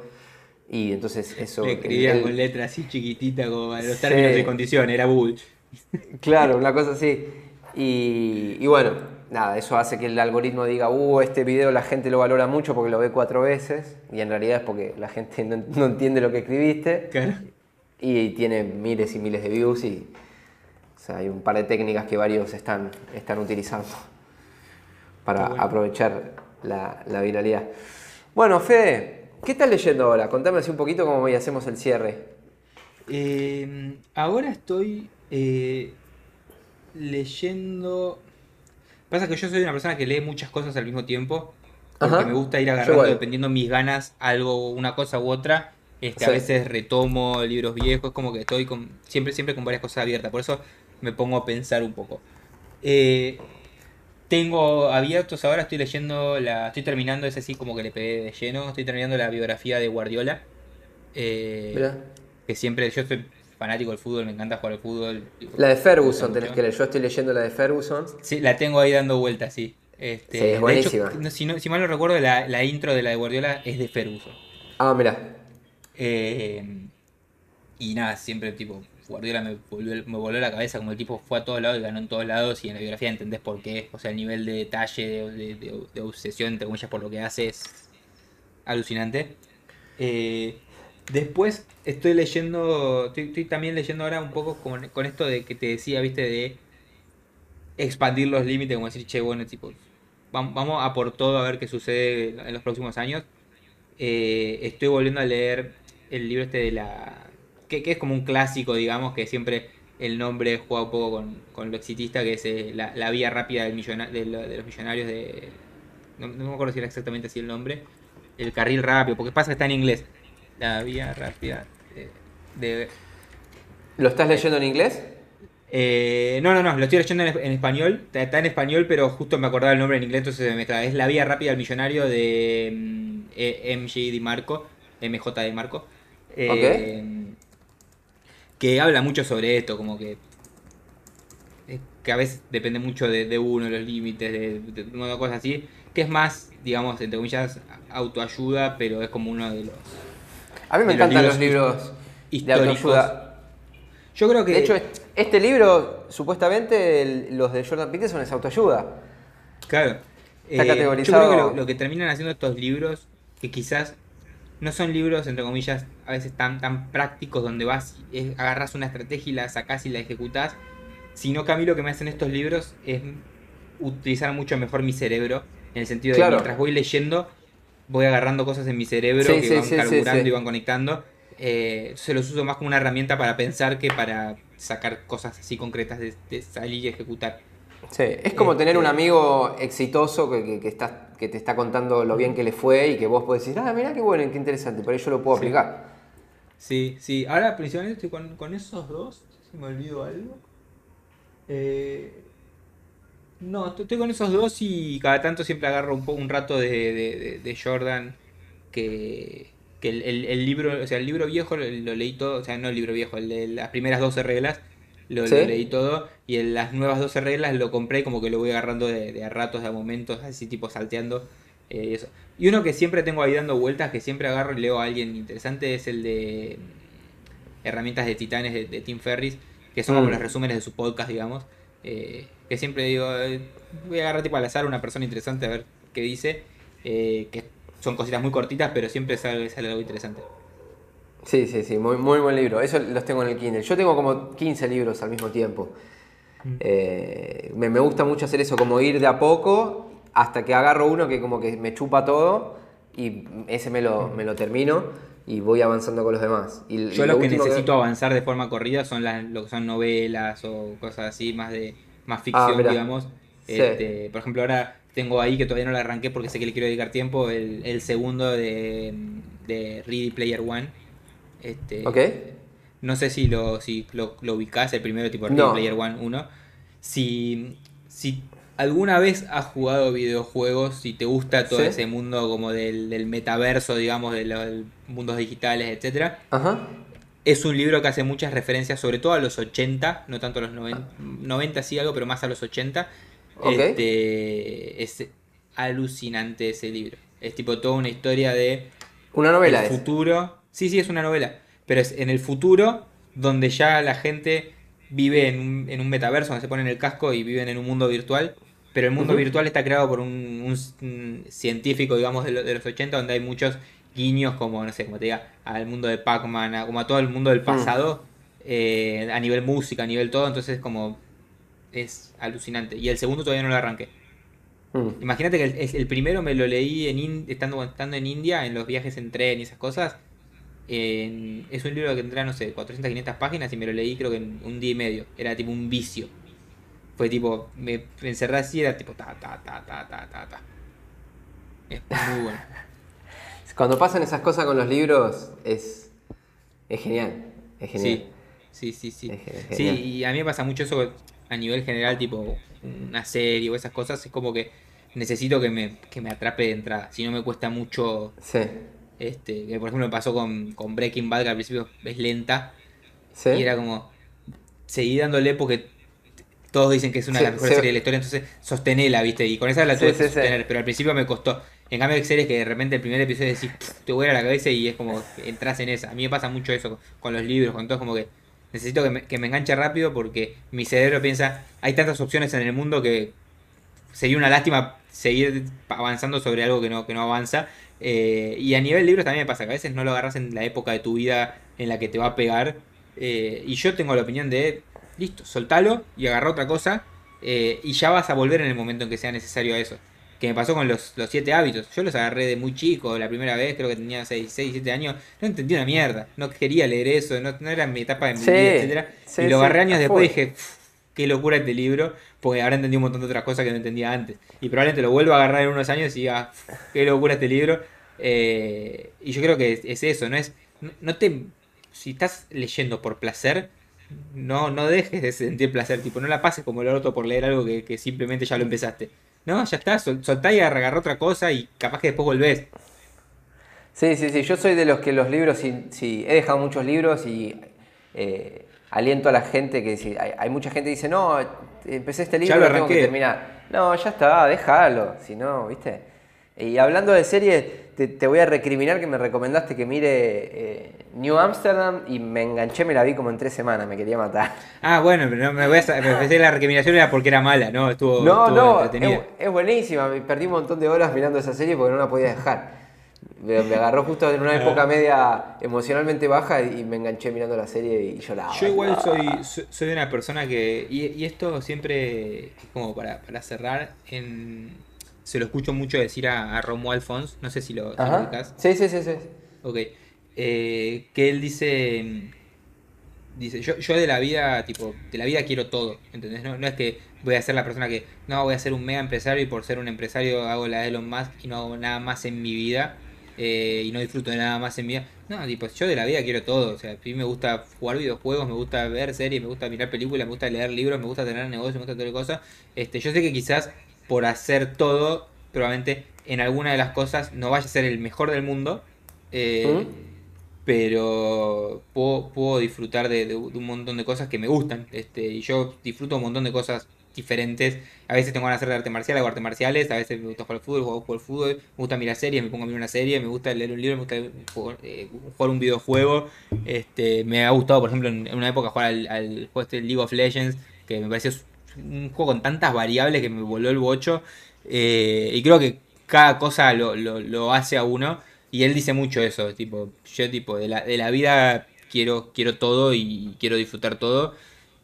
Y entonces eso... escribía con letras así chiquititas como los términos de condición, era bull. Claro, una cosa así. y bueno, nada, eso hace que el algoritmo diga, uh, este video la gente lo valora mucho porque lo ve cuatro veces, y en realidad es porque la gente no, entiende lo que escribiste, y tiene miles y miles de views, y hay un par de técnicas que varios están, están utilizando para aprovechar la, viralidad. Bueno, Fede, ¿qué estás leyendo ahora? Contame así un poquito cómo hacemos el cierre. Eh, ahora estoy eh, leyendo Pasa que yo soy una persona que lee muchas cosas al mismo tiempo. Porque me gusta ir agarrando, dependiendo de mis ganas, algo, una cosa u otra. Este, A veces retomo libros viejos, como que estoy con, siempre, siempre con varias cosas abiertas. Por eso me pongo a pensar un poco. Eh, tengo abiertos ahora, estoy leyendo, la, estoy terminando, ese sí como que le pegué de lleno, estoy terminando la biografía de Guardiola. Eh, que siempre, yo estoy fanático del fútbol, me encanta jugar al fútbol. La de Ferguson tenés que leer, yo estoy leyendo la de Ferguson. Sí, la tengo ahí dando vueltas, sí. Este, sí, es buenísima. si, mal no recuerdo, la, intro de la de Guardiola es de Ferguson. Ah, mira. Eh, y nada, siempre tipo, Guardiola me volvió, la cabeza, como el tipo fue a todos lados y ganó en todos lados y en la biografía entendés por qué. O sea, el nivel de detalle, de, obsesión, entre comillas, por lo que hace es alucinante. Eh, Después estoy leyendo, estoy, también leyendo ahora un poco con, esto de que te decía, viste, de expandir los límites, como decir, che, bueno, tipo, vamos, a por todo a ver qué sucede en los próximos años. Eh, estoy volviendo a leer el libro este de la... Que, es como un clásico, digamos, que siempre el nombre juega un poco con, lo exitista, que es eh, la, vía rápida del de, los millonarios de... No, me acuerdo si era exactamente así el nombre. El carril rápido, porque pasa que está en inglés. La vía rápida de... ¿Lo estás leyendo en inglés? Eh, no, no, no, lo estoy leyendo en, español. Está en español, pero justo me acordaba el nombre en inglés, entonces me Es La Vía Rápida al Millonario de mm, e, MJ Di Marco, MJ Di Marco. Eh, que habla mucho sobre esto, como que. Que a veces depende mucho de, uno, los límites, de, de, cosas así. Que es más, digamos, entre comillas, autoayuda, pero es como uno de los. A mí me encantan los libros, de autoayuda. Yo creo que. De hecho, este libro, supuestamente, los de Jordan Peterson es autoayuda. Claro. Está categorizado. Eh, yo creo que lo, que terminan haciendo estos libros, que quizás no son libros, entre comillas, a veces tan, tan prácticos donde vas, agarras una estrategia y la sacás y la ejecutás, sino que a mí lo que me hacen estos libros es utilizar mucho mejor mi cerebro, en el sentido de que mientras voy leyendo, voy agarrando cosas en mi cerebro que van carburando y van conectando. Eh, se los uso más como una herramienta para pensar que para sacar cosas así concretas de, salir y ejecutar. Sí, es como tener un este, amigo exitoso que, que, que, te está contando lo bien que le fue y que vos podés decir, ah, mira qué bueno, qué interesante, por eso lo puedo aplicar. Sí, sí, ahora principalmente estoy con, esos dos, si me olvido algo. Eh, no, estoy con esos dos y cada tanto siempre agarro un, un rato de Jordan que, que el, libro, o sea, el libro viejo lo, leí todo, o sea, no el libro viejo, el de las primeras 12 reglas, lo, leí todo, y en las nuevas 12 reglas lo compré como que lo voy agarrando de, a ratos, de a momentos, así tipo salteando. Eh, eso. Y uno que siempre tengo ahí dando vueltas, que siempre agarro y leo a alguien interesante, es el de Herramientas de Titanes de, Tim Ferris, que son como mm. los resúmenes de su podcast, digamos. Eh, que siempre digo, eh, voy a agarrar tipo al azar una persona interesante a ver qué dice. que son cositas muy cortitas, pero siempre sale, algo interesante. Sí, sí, sí, muy, muy buen libro. Eso los tengo en el Kindle. Yo tengo como 15 libros al mismo tiempo. Mm. Eh, me, gusta mucho hacer eso, como ir de a poco hasta que agarro uno que como que me chupa todo y ese me lo, mm. me lo termino y voy avanzando con los demás. Y, Yo lo, que necesito avanzar de forma corrida son las, lo que son novelas o cosas así, más de más ah, ficción, digamos. Este, por ejemplo, ahora tengo ahí que todavía no la arranqué porque sé que le quiero dedicar tiempo, el, segundo de, de, Ready Player One. Este, ok. No sé si lo, si lo, ubicás, el primero tipo Ready Player One 1. Si, si alguna vez has jugado videojuegos, si te gusta todo ese mundo como del, metaverso, digamos, de los mundos digitales, etc. Es un libro que hace muchas referencias, sobre todo a los 80, no tanto a los 90, 90 sí algo, pero más a los 80 este, es alucinante ese libro. Es tipo toda una historia de. Una novela. El futuro. Sí, sí, es una novela. Pero es en el futuro donde ya la gente vive en un, metaverso donde se ponen el casco y viven en un mundo virtual. Pero el mundo virtual está creado por un, científico, digamos, de, los 80, donde hay muchos guiños, como, no sé, como te diga, al mundo de Pac-Man, como a todo el mundo del mm. pasado, eh, a nivel música, a nivel todo. Entonces, como es alucinante. Y el segundo todavía no lo arranqué. Mm. Imagínate que el, primero me lo leí en estando, estando en India, en los viajes en tren y esas cosas. es un libro que tendrá, no sé, 400, 500 páginas y me lo leí creo que en un día y medio. Era tipo un vicio. Fue tipo, me, encerré así, era tipo ta, ta, ta, ta, ta, ta, ta. Es muy bueno. Cuando pasan esas cosas con los libros, es, es genial. Es genial. Sí, sí, sí. Sí. sí, y a mí me pasa mucho eso a nivel general, tipo una serie o esas cosas, es como que necesito que me, que me atrape de entrada. Si no me cuesta mucho. Sí. Este, que por ejemplo me pasó con, con Breaking Bad, que al principio es lenta. Sí. Y era como. Seguí dándole porque todos dicen que es una de las mejores series de la historia, entonces sostenela, ¿viste? Y con esa la tuve que sostener, pero al principio me costó. En cambio, hay series que de repente el primer episodio decís, te voy a la cabeza y es como entras en esa. A mí me pasa mucho eso con los libros, con todo, como que Necesito que me, enganche rápido porque mi cerebro piensa, hay tantas opciones en el mundo que sería una lástima seguir avanzando sobre algo que no, que no avanza. Eh, y a nivel libros también me pasa que a veces no lo agarras en la época de tu vida en la que te va a pegar. Eh, y yo tengo la opinión de, listo, soltalo y agarra otra cosa. Eh, y ya vas a volver en el momento en que sea necesario a eso. Que me pasó con los, los siete hábitos. Yo los agarré de muy chico, la primera vez, creo que tenía 6, 6 7 años. No entendí una mierda. No quería leer eso, no, no era mi etapa de mi vida, etcétera y lo agarré años después y dije, qué locura este libro, porque ahora entendí un montón de otras cosas que no entendía antes. Y probablemente lo vuelvo a agarrar en unos años y diga, qué locura este libro. Eh, y yo creo que es, eso, no es. No, te. Si estás leyendo por placer, no, no dejes de sentir placer, tipo, no la pases como el otro por leer algo que simplemente ya lo empezaste. No, ya está, soltá y agarrar otra cosa y capaz que después volvés. Sí, sí, sí, yo soy de los que los libros, si, he dejado muchos libros y eh, aliento a la gente que si, hay, mucha gente que dice, no, empecé este libro, y tengo que terminar. No, ya está, déjalo, si no, ¿viste? Y hablando de series, te, voy a recriminar que me recomendaste que mire eh, New Amsterdam y me enganché, me la vi como en tres semanas, me quería matar. Ah, bueno, pero no, me voy a, me la recriminación era porque era mala, ¿no? Estuvo, no, no, es, buenísima, me perdí un montón de horas mirando esa serie porque no la podía dejar. Me, agarró justo en una época media emocionalmente baja y me enganché mirando la serie y lloraba. Yo igual soy, soy una persona que, y, esto siempre, como para, para cerrar, en se lo escucho mucho decir a, a Romo Alfons, no sé si lo, si Sí, sí, sí, sí. Ok. Eh, que él dice, dice, yo, yo de la vida, tipo, de la vida quiero todo, ¿entendés? No, no es que voy a ser la persona que, no, voy a ser un mega empresario y por ser un empresario hago la de Elon Musk y no hago nada más en mi vida eh, y no disfruto de nada más en mi vida. No, tipo, yo de la vida quiero todo, o sea, a mí me gusta jugar videojuegos, me gusta ver series, me gusta mirar películas, me gusta leer libros, me gusta tener negocios, me gusta toda cosa. Este, yo sé que quizás por hacer todo, probablemente en alguna de las cosas no vaya a ser el mejor del mundo, eh, pero puedo, disfrutar de, un montón de cosas que me gustan. Este, y yo disfruto un montón de cosas diferentes. A veces tengo ganas de hacer arte marcial, hago artes marciales, a veces me gusta jugar al fútbol, juego, al fútbol, me gusta mirar series, me pongo a mirar una serie, me gusta leer un libro, me gusta eh, jugar, un videojuego. Este, me ha gustado, por ejemplo, en una época jugar al, al juego este League of Legends, que me pareció un juego con tantas variables que me voló el bocho. Eh, y creo que cada cosa lo, hace a uno. Y él dice mucho eso, tipo, yo tipo, de la, de la vida quiero, quiero todo y quiero disfrutar todo.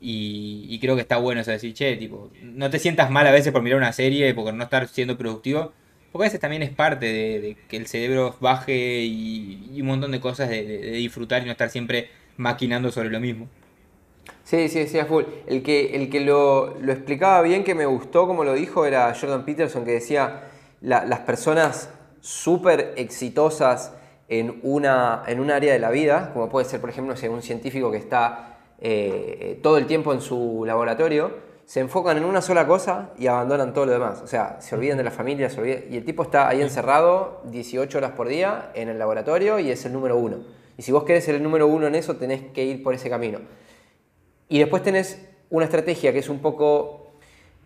Y, creo que está bueno eso decir, che, tipo, no te sientas mal a veces por mirar una serie, por no estar siendo productivo. Porque a veces también es parte de, que el cerebro baje y, un montón de cosas de disfrutar y no estar siempre maquinando sobre lo mismo. Sí, sí, sí, a full. El que, el que lo, explicaba bien, que me gustó como lo dijo, era Jordan Peterson, que decía, las personas súper exitosas en, una, en un área de la vida, como puede ser, por ejemplo, un científico que está eh, todo el tiempo en su laboratorio, se enfocan en una sola cosa y abandonan todo lo demás. O sea, se olvidan de la familia, se olvidan, y el tipo está ahí encerrado 18 horas por día en el laboratorio y es el número uno. Y si vos querés ser el número uno en eso, tenés que ir por ese camino. Y después tenés una estrategia que es un poco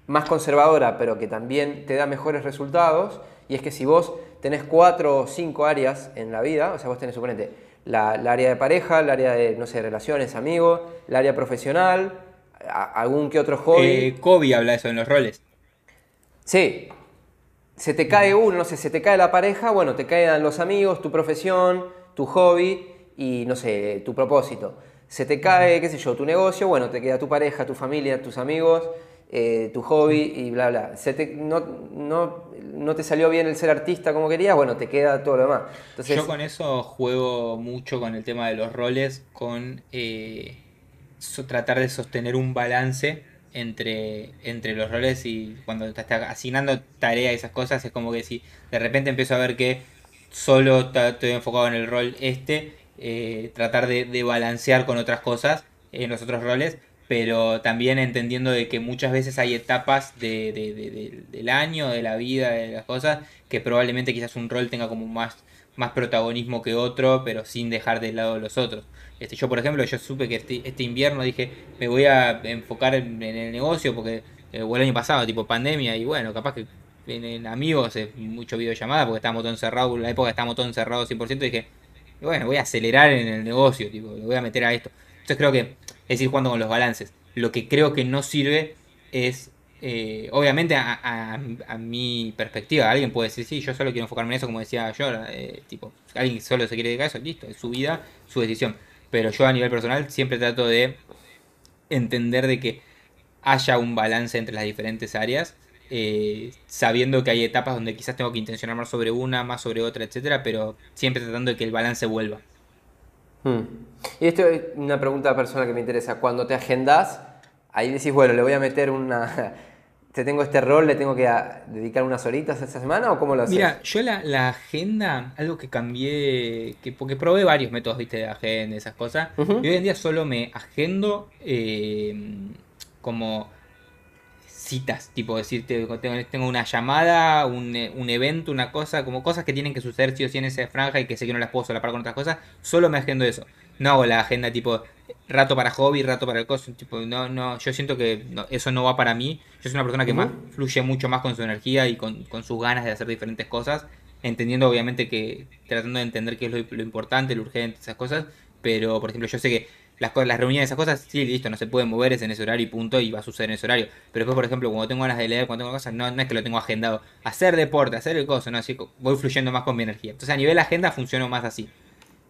más conservadora, pero que también te da mejores resultados, y es que si vos tenés cuatro o cinco áreas en la vida, o sea, vos tenés, suponete, la, área de pareja, el área de, no sé, relaciones, amigos, el área profesional, algún que otro hobby. Eh, Kobe habla eso en los roles. Sí. Se te cae uno, no sé, se te cae la pareja, bueno, te caen los amigos, tu profesión, tu hobby y, no sé, tu propósito se te cae, qué sé yo, tu negocio, bueno, te queda tu pareja, tu familia, tus amigos, eh, tu hobby y bla, bla. Se te, no, no, te salió bien el ser artista como querías, bueno, te queda todo lo demás. Entonces, yo con eso juego mucho con el tema de los roles, con eh, tratar de sostener un balance entre, entre los roles y cuando te estás asignando tareas y esas cosas, es como que si de repente empiezo a ver que solo estoy enfocado en el rol este, eh, tratar de, balancear con otras cosas en los otros roles, pero también entendiendo de que muchas veces hay etapas de, del año, de la vida, de las cosas, que probablemente quizás un rol tenga como más, protagonismo que otro, pero sin dejar de lado los otros. Este, yo, por ejemplo, yo supe que este, este invierno dije, me voy a enfocar en, el negocio porque eh, el año pasado, tipo pandemia, y bueno, capaz que en, amigos, mucho videollamada porque estábamos todos encerrados, en la época estábamos todos encerrados 100%, dije, y bueno, voy a acelerar en el negocio, tipo, le voy a meter a esto. Entonces creo que es ir jugando con los balances. Lo que creo que no sirve es, eh, obviamente, a, mi perspectiva. Alguien puede decir, sí, yo solo quiero enfocarme en eso, como decía yo, eh, tipo, alguien solo se quiere dedicar a eso, listo, es su vida, su decisión. Pero yo a nivel personal siempre trato de entender de que haya un balance entre las diferentes áreas eh, sabiendo que hay etapas donde quizás tengo que intencionar más sobre una, más sobre otra, etcétera, pero siempre tratando de que el balance vuelva. Hmm. Y esto es una pregunta personal que me interesa. Cuando te agendas, ahí decís, bueno, le voy a meter una. Te tengo este rol, le tengo que dedicar unas horitas esta semana o cómo lo haces? Mira, yo la, agenda, algo que cambié, que, porque probé varios métodos, viste, de agenda, esas cosas, y hoy en día solo me agendo eh, como citas, tipo decirte, tengo, una llamada, un, un, evento, una cosa, como cosas que tienen que suceder sí o sí en esa franja y que sé que no las puedo solapar con otras cosas, solo me agendo eso. No hago la agenda tipo rato para hobby, rato para el coso, tipo, no, no, yo siento que eso no va para mí. Yo soy una persona que más fluye mucho más con su energía y con, sus ganas de hacer diferentes cosas, entendiendo obviamente que, tratando de entender qué es lo, lo importante, lo urgente, esas cosas, pero por ejemplo yo sé que las, las reuniones, esas cosas, sí, listo, no se pueden mover, es en ese horario y punto, y va a suceder en ese horario. Pero después, por ejemplo, cuando tengo ganas de leer, cuando tengo cosas, no, no es que lo tengo agendado. Hacer deporte, hacer el coso, no, así voy fluyendo más con mi energía. Entonces, a nivel agenda, funciono más así.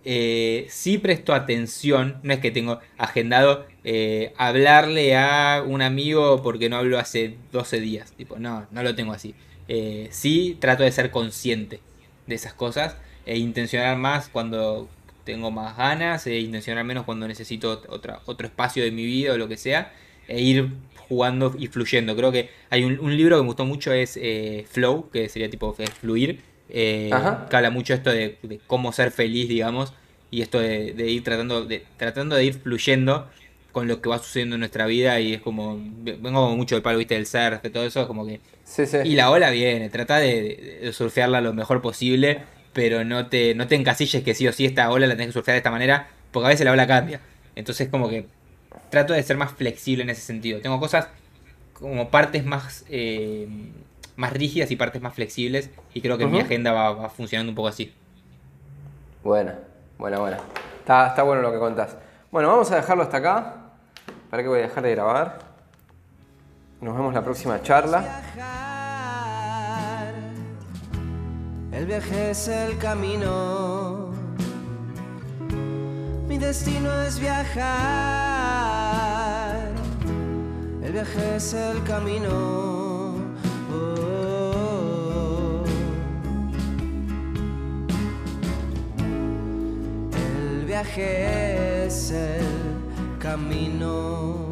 Eh, sí presto atención, no es que tengo agendado eh, hablarle a un amigo porque no hablo hace 12 días, tipo, no, no lo tengo así. Eh, sí trato de ser consciente de esas cosas e intencionar más cuando, tengo más ganas, e intencionar menos cuando necesito otra, otro espacio de mi vida o lo que sea, e ir jugando y fluyendo. Creo que hay un, libro que me gustó mucho, es eh, Flow, que sería tipo fluir, eh, que habla mucho esto de, cómo ser feliz, digamos, y esto de, ir tratando de, tratando de ir fluyendo con lo que va sucediendo en nuestra vida y es como, vengo mucho del palo, viste, del surf, de todo eso, como que... Y la ola viene, trata de, de surfearla lo mejor posible pero no te, no te encasilles que sí o sí esta ola la tenés que surfear de esta manera, porque a veces la ola cambia. Entonces como que trato de ser más flexible en ese sentido. Tengo cosas como partes más, eh, más rígidas y partes más flexibles y creo que mi agenda va, funcionando un poco así. Buena, buena, buena. Está, está bueno lo que contás. Bueno, vamos a dejarlo hasta acá. ¿Para que voy a dejar de grabar? Nos vemos la próxima charla. El viaje es el camino. Mi destino es viajar. El viaje es el camino. Oh. El viaje es el camino.